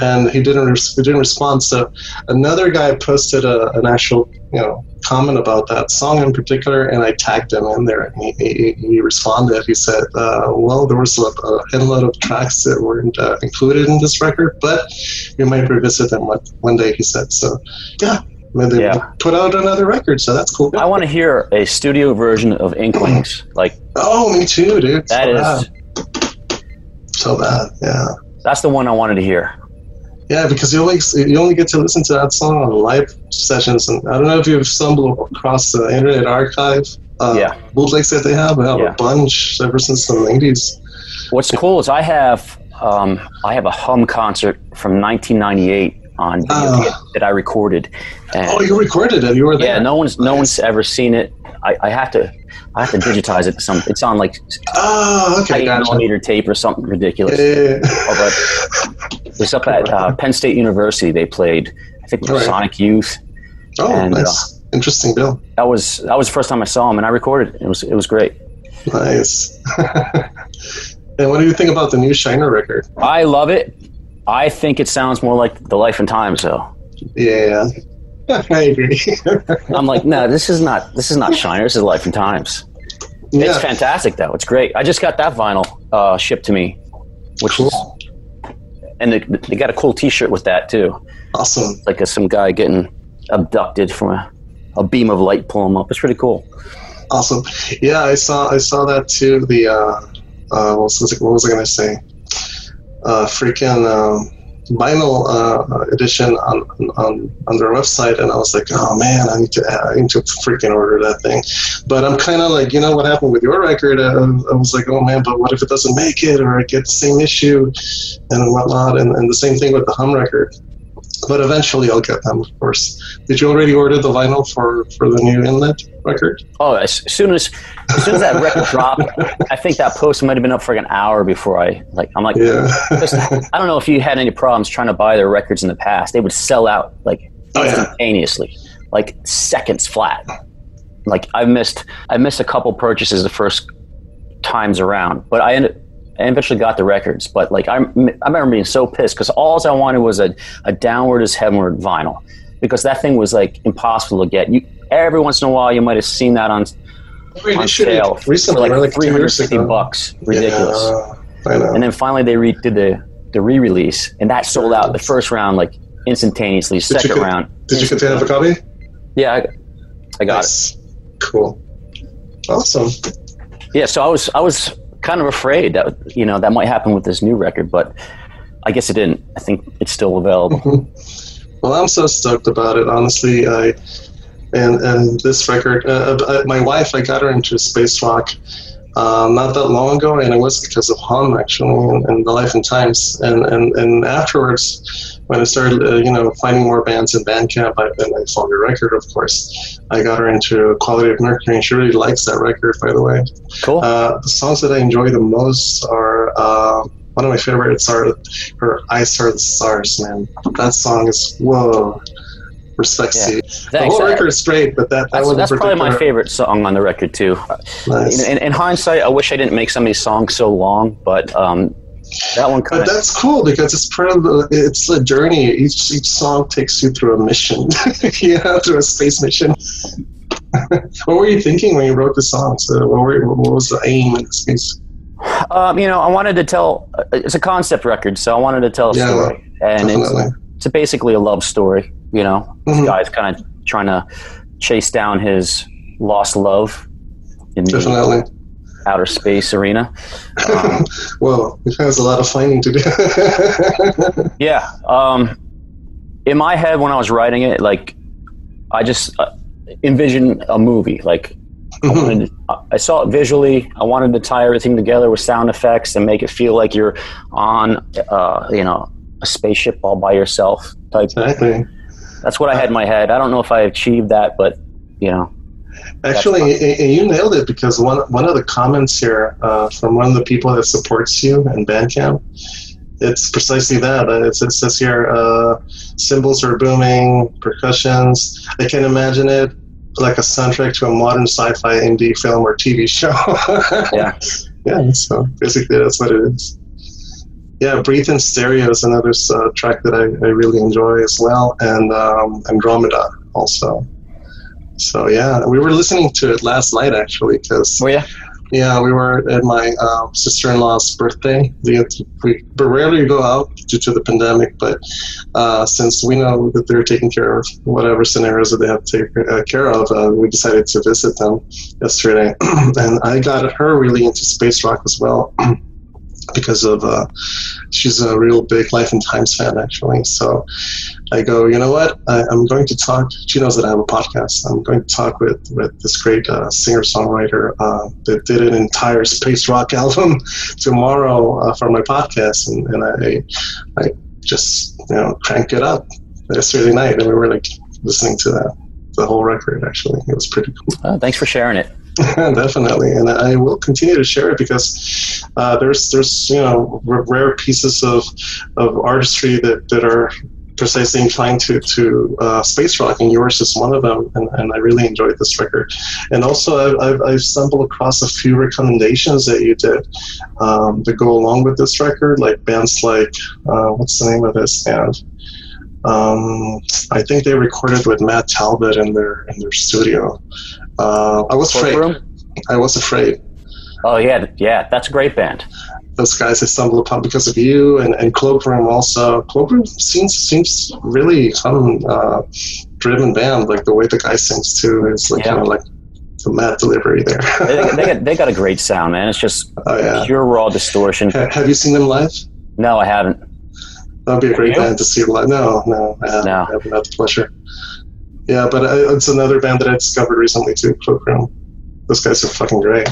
And he didn't res- he didn't respond. So another guy posted a, an actual you know comment about that song in particular, and I tagged him in there, and he, he, he responded. He said, uh, "Well, there was a, a headload of tracks that weren't uh, included in this record, but we might revisit them one, one day." He said, "So yeah." They
Yeah.
put out another record, so that's cool.
I want to hear a studio version of Inklings. Like
Oh, me too, dude.
that
so
is,
bad. so bad. Yeah.
that's the one I wanted to hear.
Yeah, because you only you only get to listen to that song on live sessions, and I don't know if you've stumbled across the Internet Archive. Uh,
Yeah.
bootlegs that they have. They have
Yeah.
a bunch ever since the nineties.
What's cool is I have um, I have a Hum concert from 1998 on
Ah.
that I recorded. And
Oh, you recorded it. You were there.
yeah, no one's no one's ever seen it. I, I have to I have to digitize it to some. It's on like
Oh, okay,
eight
gotcha.
millimeter tape or something ridiculous.
Yeah,
It's up at uh, Penn State University. They played. I think
Right.
Sonic Youth.
Oh,
And, uh,
nice. Interesting, Bill.
That was that was the first time I saw him, and I recorded. it. It was it was great.
Nice. and what do you think about the new Shiner record?
I love it. I think it sounds more like the Life and Times, though.
Yeah, I agree.
I'm like, no, this is not this is not Shiner. This is Life and Times. It's fantastic, though. It's great. I just got that vinyl uh, shipped to me, which is,
cool.
and they, they got a cool T-shirt with that too.
Awesome.
It's like a, some guy getting abducted from a, a beam of light pulling him up. It's pretty cool.
Awesome. Yeah, I saw I saw that too. The uh, uh, what was it, what was I gonna say? Uh, freaking um, vinyl uh, edition on, on on their website, and I was like, oh man, I need to I need to freaking order that thing. But I'm kind of like, you know, what happened with your record? Uh, I was like, oh man, but what if it doesn't make it, or I get the same issue, and whatnot, and, and the same thing with the Hum record. But eventually, I'll get them, of course. Did you already order the vinyl for for the new Inlet record?
Oh, as soon as as soon as that record dropped, I think that post might have been up for like an hour before I like. I'm like,
Yeah.
I don't know if you had any problems trying to buy their records in the past. They would sell out like
Oh, yeah.
instantaneously, like seconds flat. Like I missed, I missed a couple purchases the first times around, but I ended. I eventually got the records, but like I'm, I remember being so pissed because all I wanted was a, a downward is heavenward vinyl because that thing was like impossible to get. You every once in a while you might have seen that on
We
on sale
recently,
for like
like
350 bucks. Ridiculous.
Yeah, I know.
And then finally they re- did the, the re-release, and that sold out the first round like instantaneously.
you
Second
get-
round,
Did you get to have a copy?
yeah, I, I got
Nice. Cool. Awesome.
Yeah, so I was I was kind of afraid that you know that might happen with this new record, but I guess it didn't. I think it's still available.
Well, I'm so stoked about it. Honestly, I and and this record. Uh, uh, my wife, I got her into space rock. Um, not that long ago, and it was because of Hum actually, and, and the Life and Times, and and and afterwards, when I started, uh, you know, finding more bands in Bandcamp, I, and I found your record, of course. I got her into Quality of Mercury, and she really likes that record, by the way.
Cool.
Uh, the songs that I enjoy the most are uh, one of my favorites are her "Ice Are the Stars." Man, that song is whoa. Respect
Yeah.
The whole record is great, but that, that
That's,
one
that's probably my favorite song on the record too.
Nice.
In, in, in hindsight, I wish I didn't make some of these songs so long, but um, that one kind
But that's cool because it's part of the, it's a journey. Each each song takes you through a mission, you know, through a space mission. what were you thinking when you wrote the song Uh, what, were, what was the aim in this case?
Um, you know, I wanted to tell. It's a concept record, so I wanted to tell a
Yeah,
story, and it's,
definitely.
it's basically a love story. You know, this
Mhm.
guy's kind of trying to chase down his lost love in the
Definitely.
Outer space arena. Um,
Well, it has a lot of finding to do.
yeah. Um, in my head, when I was writing it, like I just uh, envisioned a movie. Like I, wanted, I saw it visually. I wanted to tie everything together with sound effects and make it feel like you're on, uh, you know, a spaceship all by yourself. Type.
exactly.
That's what I had in my head. I don't know if I achieved that, but you know,
Actually, and you nailed it because one one of the comments here uh, from one of the people that supports you in Bandcamp, it's precisely that. Uh, it's, it says here, uh, cymbals are booming, percussions. I can imagine it like a soundtrack to a modern sci-fi indie film or TV show.
Yeah.
yeah. So basically, that's what it is. Yeah, Breathe in Stereo is another uh, track that I, I really enjoy as well, and um, Andromeda also. So yeah, we were listening to it last night actually because
oh yeah,
yeah, we were at my um, sister-in-law's birthday. We, we rarely go out due to the pandemic, but uh, since we know that they're taking care of whatever scenarios that they have to take uh, care of, uh, we decided to visit them yesterday. and I got her really into space rock as well. Because of, uh, she's a real big Life and Times fan, actually. So I go, you know what? I, I'm going to talk. She knows that I have a podcast. I'm going to talk with, with this great uh, singer songwriter uh, that did an entire space rock album tomorrow uh, for my podcast, and, and I I just you know cranked it up yesterday night, and we were like listening to that the whole record. Actually, it was pretty cool.
oh, thanks for sharing it.
Definitely, and I will continue to share it because uh, there's there's you know rare pieces of of artistry that, that are precisely inclined to to uh, space rock, and yours is one of them. And, and I really enjoyed this record. And also, I've, I've stumbled across a few recommendations that you did um, that go along with this record, like bands like uh, what's the name of this band? Um, I think they recorded with Matt Talbott in their in their studio. Uh, I was afraid. I was afraid.
Oh yeah, yeah, that's a great band.
Those guys I stumbled upon because of you and, and Cloakroom also. Cloakroom seems seems really fun, uh, driven band. Like the way the guy sings too is like
Yeah.
you know like the mad delivery there.
They, they, got, they got a great sound, man. It's just
oh yeah.
pure raw distortion.
Ha- Have you seen them live?
No, I haven't.
That'd be a great band to see live. No, no, I haven't,
No.
I haven't had the pleasure. Yeah, but uh, it's another band that I discovered recently too, Cloakroom. Those guys are fucking great.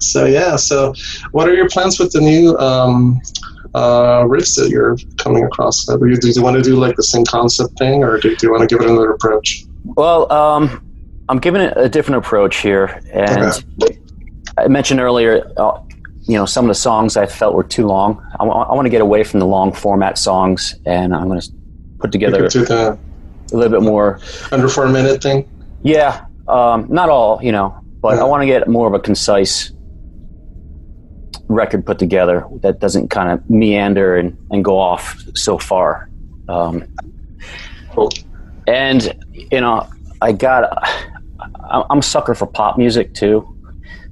So yeah, so what are your plans with the new um, uh, riffs that you're coming across? Uh, Do you, do you want to do like the same concept thing, or do, do you want to give it another approach?
Well, um, I'm giving it a different approach here, and I mentioned earlier, uh, you know, some of the songs I felt were too long. I want to get away from the long format songs, and I'm going to put together a little bit more.
under four minute thing.
Yeah, um, not all, you know, but
Yeah.
I want to get more of a concise record put together that doesn't kind of meander and, and go off so far. Um,
Cool.
and you know, I got. I'm a sucker for pop music too.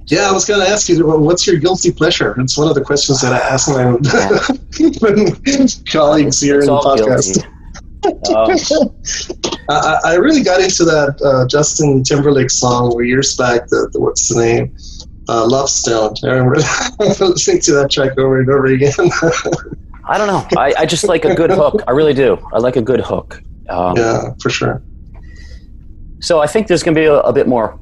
Yeah, I was going to ask you, what's your guilty pleasure? It's one of the questions that I ask my colleagues here in the podcast.
guilty. Um,
I, I really got into that uh, Justin Timberlake song years back. The, the what's the name? Uh, LoveStoned. I remember listening to that track over and over again.
I don't know. I, I just like a good hook. I really do. I like a good hook. Um,
yeah, for sure.
So I think there's going to be a, a bit more.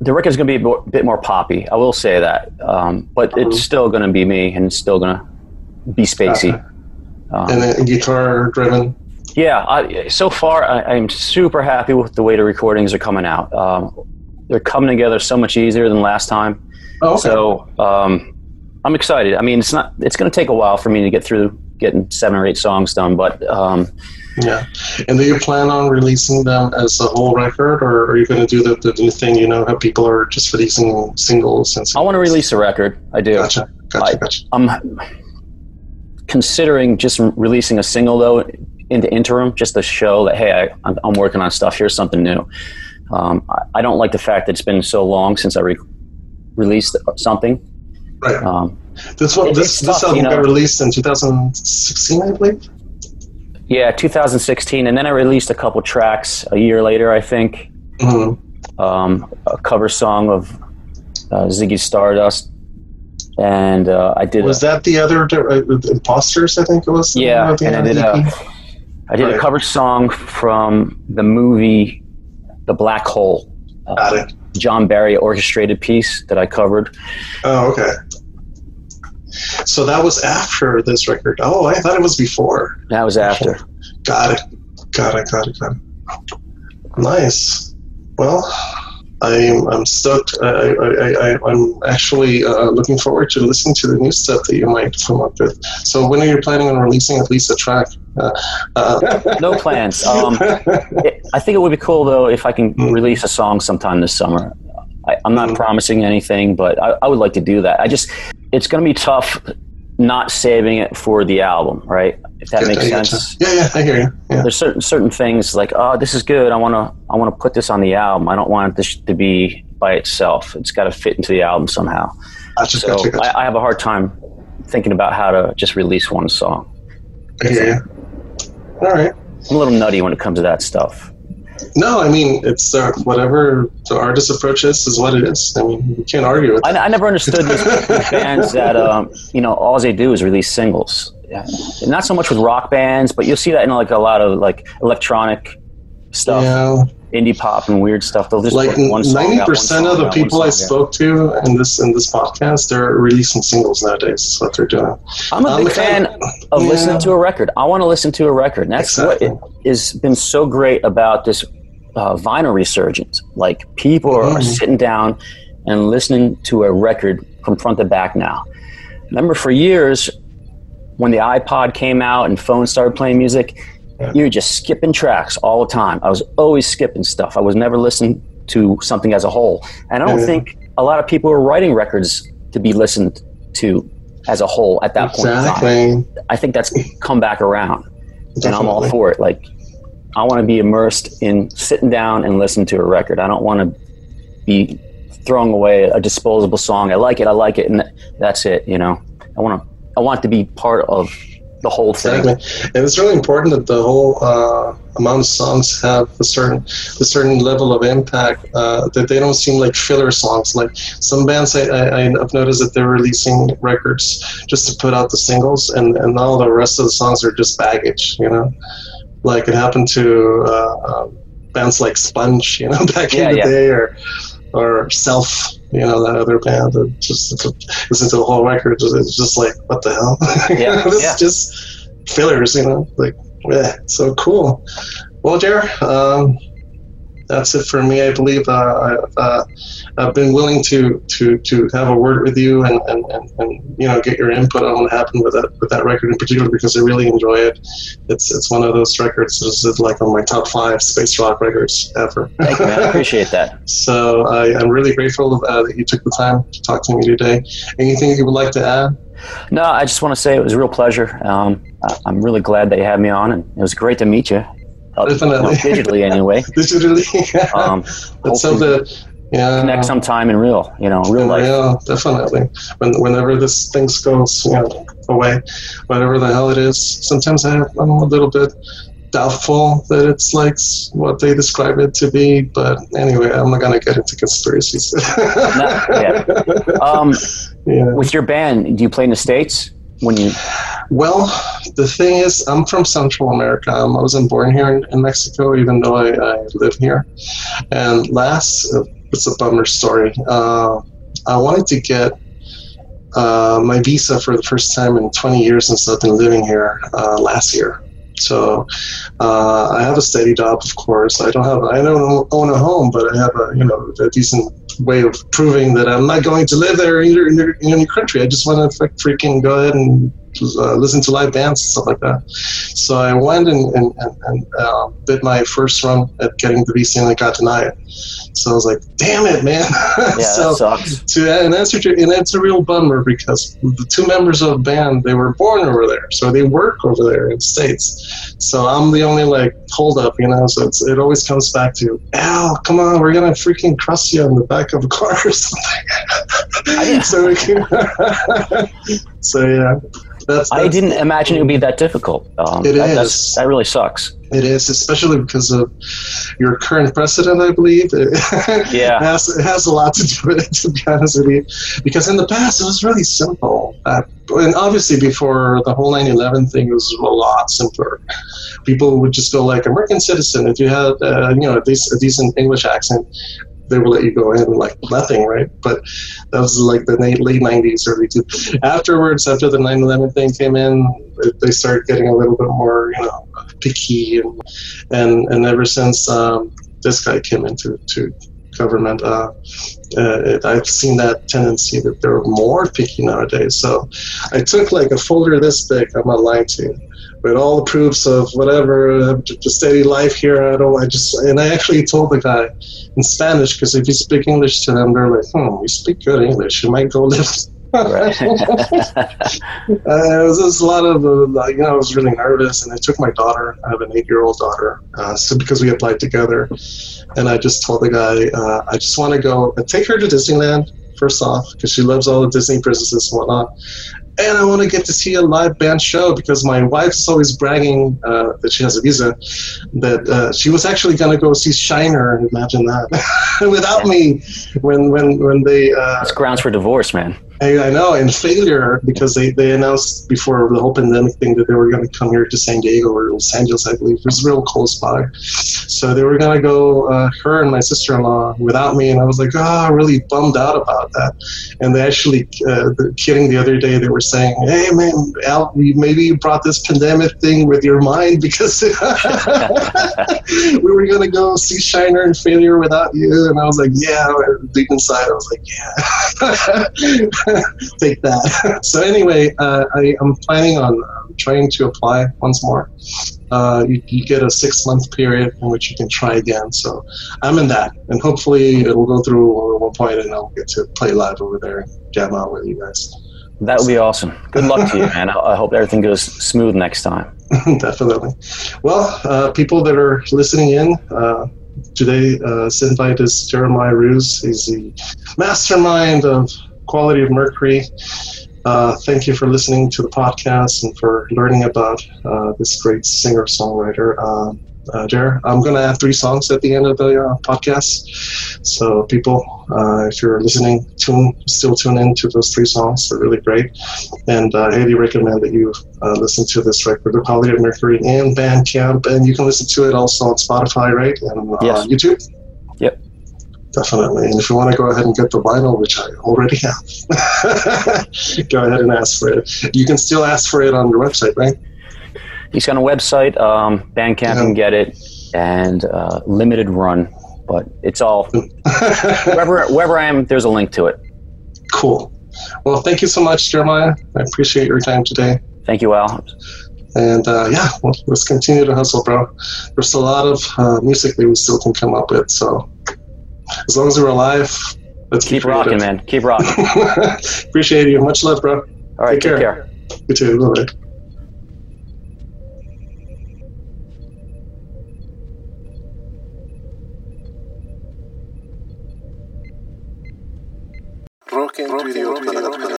The record's going to be a bit more poppy. I will say that, um, but
Mhm.
it's still going to be me, and it's still going to be spacey.
Okay.
Um,
And then guitar driven.
yeah. I, so far, I, I'm super happy with the way the recordings are coming out. Um, they're coming together so much easier than last time.
Oh, okay.
So um, I'm excited. I mean, it's not. It's going to take a while for me to get through getting seven or eight songs done, but um,
yeah. And do you plan on releasing them as a whole record, or are you going to do the, the new thing? You know, how people are just releasing singles and.
I want to release a record. I do.
Gotcha. Gotcha.
I-
gotcha.
I'm considering just releasing a single though in the interim, just to show that hey, I, I'm, I'm working on stuff. Here's something new. Um, I, I, don't like the fact that it's been so long since I re- released something.
Right. Um, this one, this, this album you know, got released in 2016, I believe.
Yeah, 2016, and then I released a couple tracks a year later, I think. Mm-hmm. Um, a cover song of uh, Ziggy Stardust, and uh, I did.
Was a, that the other uh, imposters? I think it was.
Yeah, and I did a. I did right. a cover song from the movie The Black Hole.
Uh, Got it.
John Barry orchestrated piece that I covered.
Oh, okay. So that was after this record. Oh, I thought it was before.
That was after.
Got it. Got it. Got it. Got it. Nice. Well, I'm I'm stoked. I, I, I, I'm actually uh, looking forward to listening to the new stuff that you might come up with. So when are you planning on releasing at least a track? Uh,
uh. no plans. Um, it, I think it would be cool though if I can mm. release a song sometime this summer. I, am not mm. promising anything, but I, I would like to do that. I just it's going to be tough not saving it for the album, right? If that makes sense.
Yeah, yeah, I hear you. Yeah.
There's certain certain things like, oh, this is good. I want to I want to put this on the album. I don't want this to be by itself. It's got to fit into the album somehow.
Gotcha,
so
gotcha, gotcha.
I, I, have a hard time thinking about how to just release one song.
I hear you. All right.
I'm a little nutty when it comes to that stuff.
No, I mean it's uh, whatever the artist approach is is what it is. I mean you can't argue with.
I, I never understood these bands that um, you know all they do is release singles. Yeah. Not so much with rock bands, but you'll see that in like a lot of like electronic stuff. Yeah indie pop and weird stuff. They'll just
like ninety percent of the people I spoke to in this in this podcast, they're releasing singles nowadays. That's what they're doing.
I'm a big fan of, of yeah. listening to a record. I want to listen to a record. And that's exactly. what has been so great about this uh, vinyl resurgence. Like people mm-hmm. are sitting down and listening to a record from front to back now. Remember, for years when the iPod came out and phones started playing music you're just skipping tracks all the time. I was always skipping stuff. I was never listening to something as a whole. And I don't yeah. think a lot of people were writing records to be listened to as a whole at that exactly. point in time. I think that's come back around. Definitely. And I'm all for it. Like I want to be immersed in sitting down and listening to a record. I don't want to be throwing away a disposable song. I like it, I like it, and that's it, you know. I want to I want to be part of the whole thing.
Exactly. And it's really important that the whole uh, amount of songs have a certain a certain level of impact. Uh, that they don't seem like filler songs. Like some bands, I, I, have noticed that they're releasing records just to put out the singles, and and all the rest of the songs are just baggage. You know, like it happened to uh, um, bands like Sponge, you know, back yeah, in the yeah. day, or or Self, you know, that other band that just listen to the whole record. It's just like, what the hell? Yeah, this yeah. is just fillers, you know, like, yeah, so cool. Well, Jer, um, that's it for me. I believe uh, I've, uh, I've been willing to, to, to have a word with you and, and, and, and, you know get your input on what happened with that with that record in particular because I really enjoy it. It's it's one of those records that's like on my top five space rock records ever.
Thank you, man. I appreciate that.
so I, am really grateful uh, that you took the time to talk to me today. Anything you would like to add?
No, I just want to say it was a real pleasure. Um, I'm really glad that you had me on, and it was great to meet you. Definitely. Digitally anyway.
digitally, yeah. Um, Let's hope that yeah.
connect sometime in real, you know, real life.
Yeah, definitely. When, whenever this thing goes, you know, away, whatever the hell it is, sometimes I, I'm a little bit doubtful that it's like what they describe it to be. But anyway, I'm not gonna get into conspiracies. no,
yeah. Um, yeah. With your band, do you play in the states? When you?
Well, the thing is, I'm from Central America. Um, I wasn't born here in, in Mexico, even though I, I, live here. And last, uh, it's a bummer story. Uh, I wanted to get uh, my visa for the first time in 20 years since I've been living here uh, last year. So uh, I have a steady job, of course. I don't have I don't own a home, but I have a you know a decent way of proving that I'm not going to live there either in your, in your country. I just want to freaking go ahead and uh, listen to live bands and stuff like that. So I went and, and, and, and uh, did my first run at getting the VC and I got denied. So I was like, damn it, man.
Yeah,
so
that sucks.
to and answer to, and it's a real bummer because the two members of the band they were born over there, so they work over there in the states. So I'm the only like hold up, you know. So it's, it always comes back to Al, come on, we're gonna freaking cross you on the back of a car or something. so so yeah, that's,
I didn't imagine it would be that difficult. Um,
It
that,
is.
That really sucks.
It is, especially because of your current president, I believe. It
Yeah.
has, it has a lot to do with it, to be honest with you. Because in the past, it was really simple. Uh, and obviously, before the whole 9 11 thing, was a lot simpler. People would just go like American citizen. If you had, uh, you know, a, dec- a decent English accent, they will let you go in like nothing, right? But that was like the late, late 90s, early two. Afterwards, after the 9 11 thing came in, they started getting a little bit more, you know, picky. And, and, and ever since um, this guy came into to government, uh, uh, it, I've seen that tendency that they're more picky nowadays. So I took like a folder this big, I'm not lying to you. With all the proofs of whatever, uh, the steady life here, I don't. I just and I actually told the guy, in Spanish because if you speak English to them, they're like, "Hmm, you speak good English. You might go live."
Right.
uh, it was just a lot of, uh, you know, I was really nervous, and I took my daughter. I have an eight-year-old daughter, uh, so because we applied together, and I just told the guy, uh, I just want to go uh, take her to Disneyland first off because she loves all the Disney princesses and whatnot. And I want to get to see a live band show because my wife's always bragging uh, that she has a visa, that uh, she was actually going to go see Shiner. Imagine that without me when when when they uh,
That's grounds for divorce, man.
I, I know, and failure because they, they announced before the whole pandemic thing that they were going to come here to San Diego or Los Angeles, I believe. Was real close by. So they were going to go, uh, her and my sister in law, without me. And I was like, oh, really bummed out about that. And they actually, uh, the- kidding the other day, they were saying, hey, man, Al, maybe you brought this pandemic thing with your mind because we were going to go see Shiner and Failure without you. And I was like, yeah, deep inside, I was like, yeah. take that. so anyway, uh, I am planning on um, trying to apply once more. Uh, you, you get a six month period in which you can try again. So I'm in that, and hopefully it will go through at one point, and I'll get to play live over there and jam out with you guys.
That would be awesome. Good luck to you, man. I hope everything goes smooth next time.
Definitely. Well, uh, people that are listening in. Uh, Today, uh, Synvite is Jeremiah Ruse. He's the mastermind of Quality of Mercury. Uh, thank you for listening to the podcast and for learning about uh, this great singer songwriter. Uh, uh, Jer, I'm going to add three songs at the end of the uh, podcast. So, people, uh, if you're listening, tune still tune in to those three songs. They're really great. And uh, I highly recommend that you uh, listen to this record, The Quality of Mercury, and Bandcamp. And you can listen to it also on Spotify, right? And uh,
Yes.
YouTube. Definitely. And if you want to go ahead and get the vinyl, which I already have, go ahead and ask for it. You can still ask for it on your website, right?
He's got a website, um, Bandcamp,
Yeah.
can get it, and uh, limited run. But it's all wherever wherever I am. There's a link to it.
cool. Well, thank you so much, Jeremiah. I appreciate your time today.
Thank you, Al.
And uh, yeah, well, let's continue to hustle, bro. There's a lot of uh, music that we still can come up with. So as long as we're alive, let's
Keep
be
rocking,
creative.
man. Keep rocking.
Appreciate you. Much love, bro.
All right,
Take
take
care.
care.
You too. Bye.
Rock and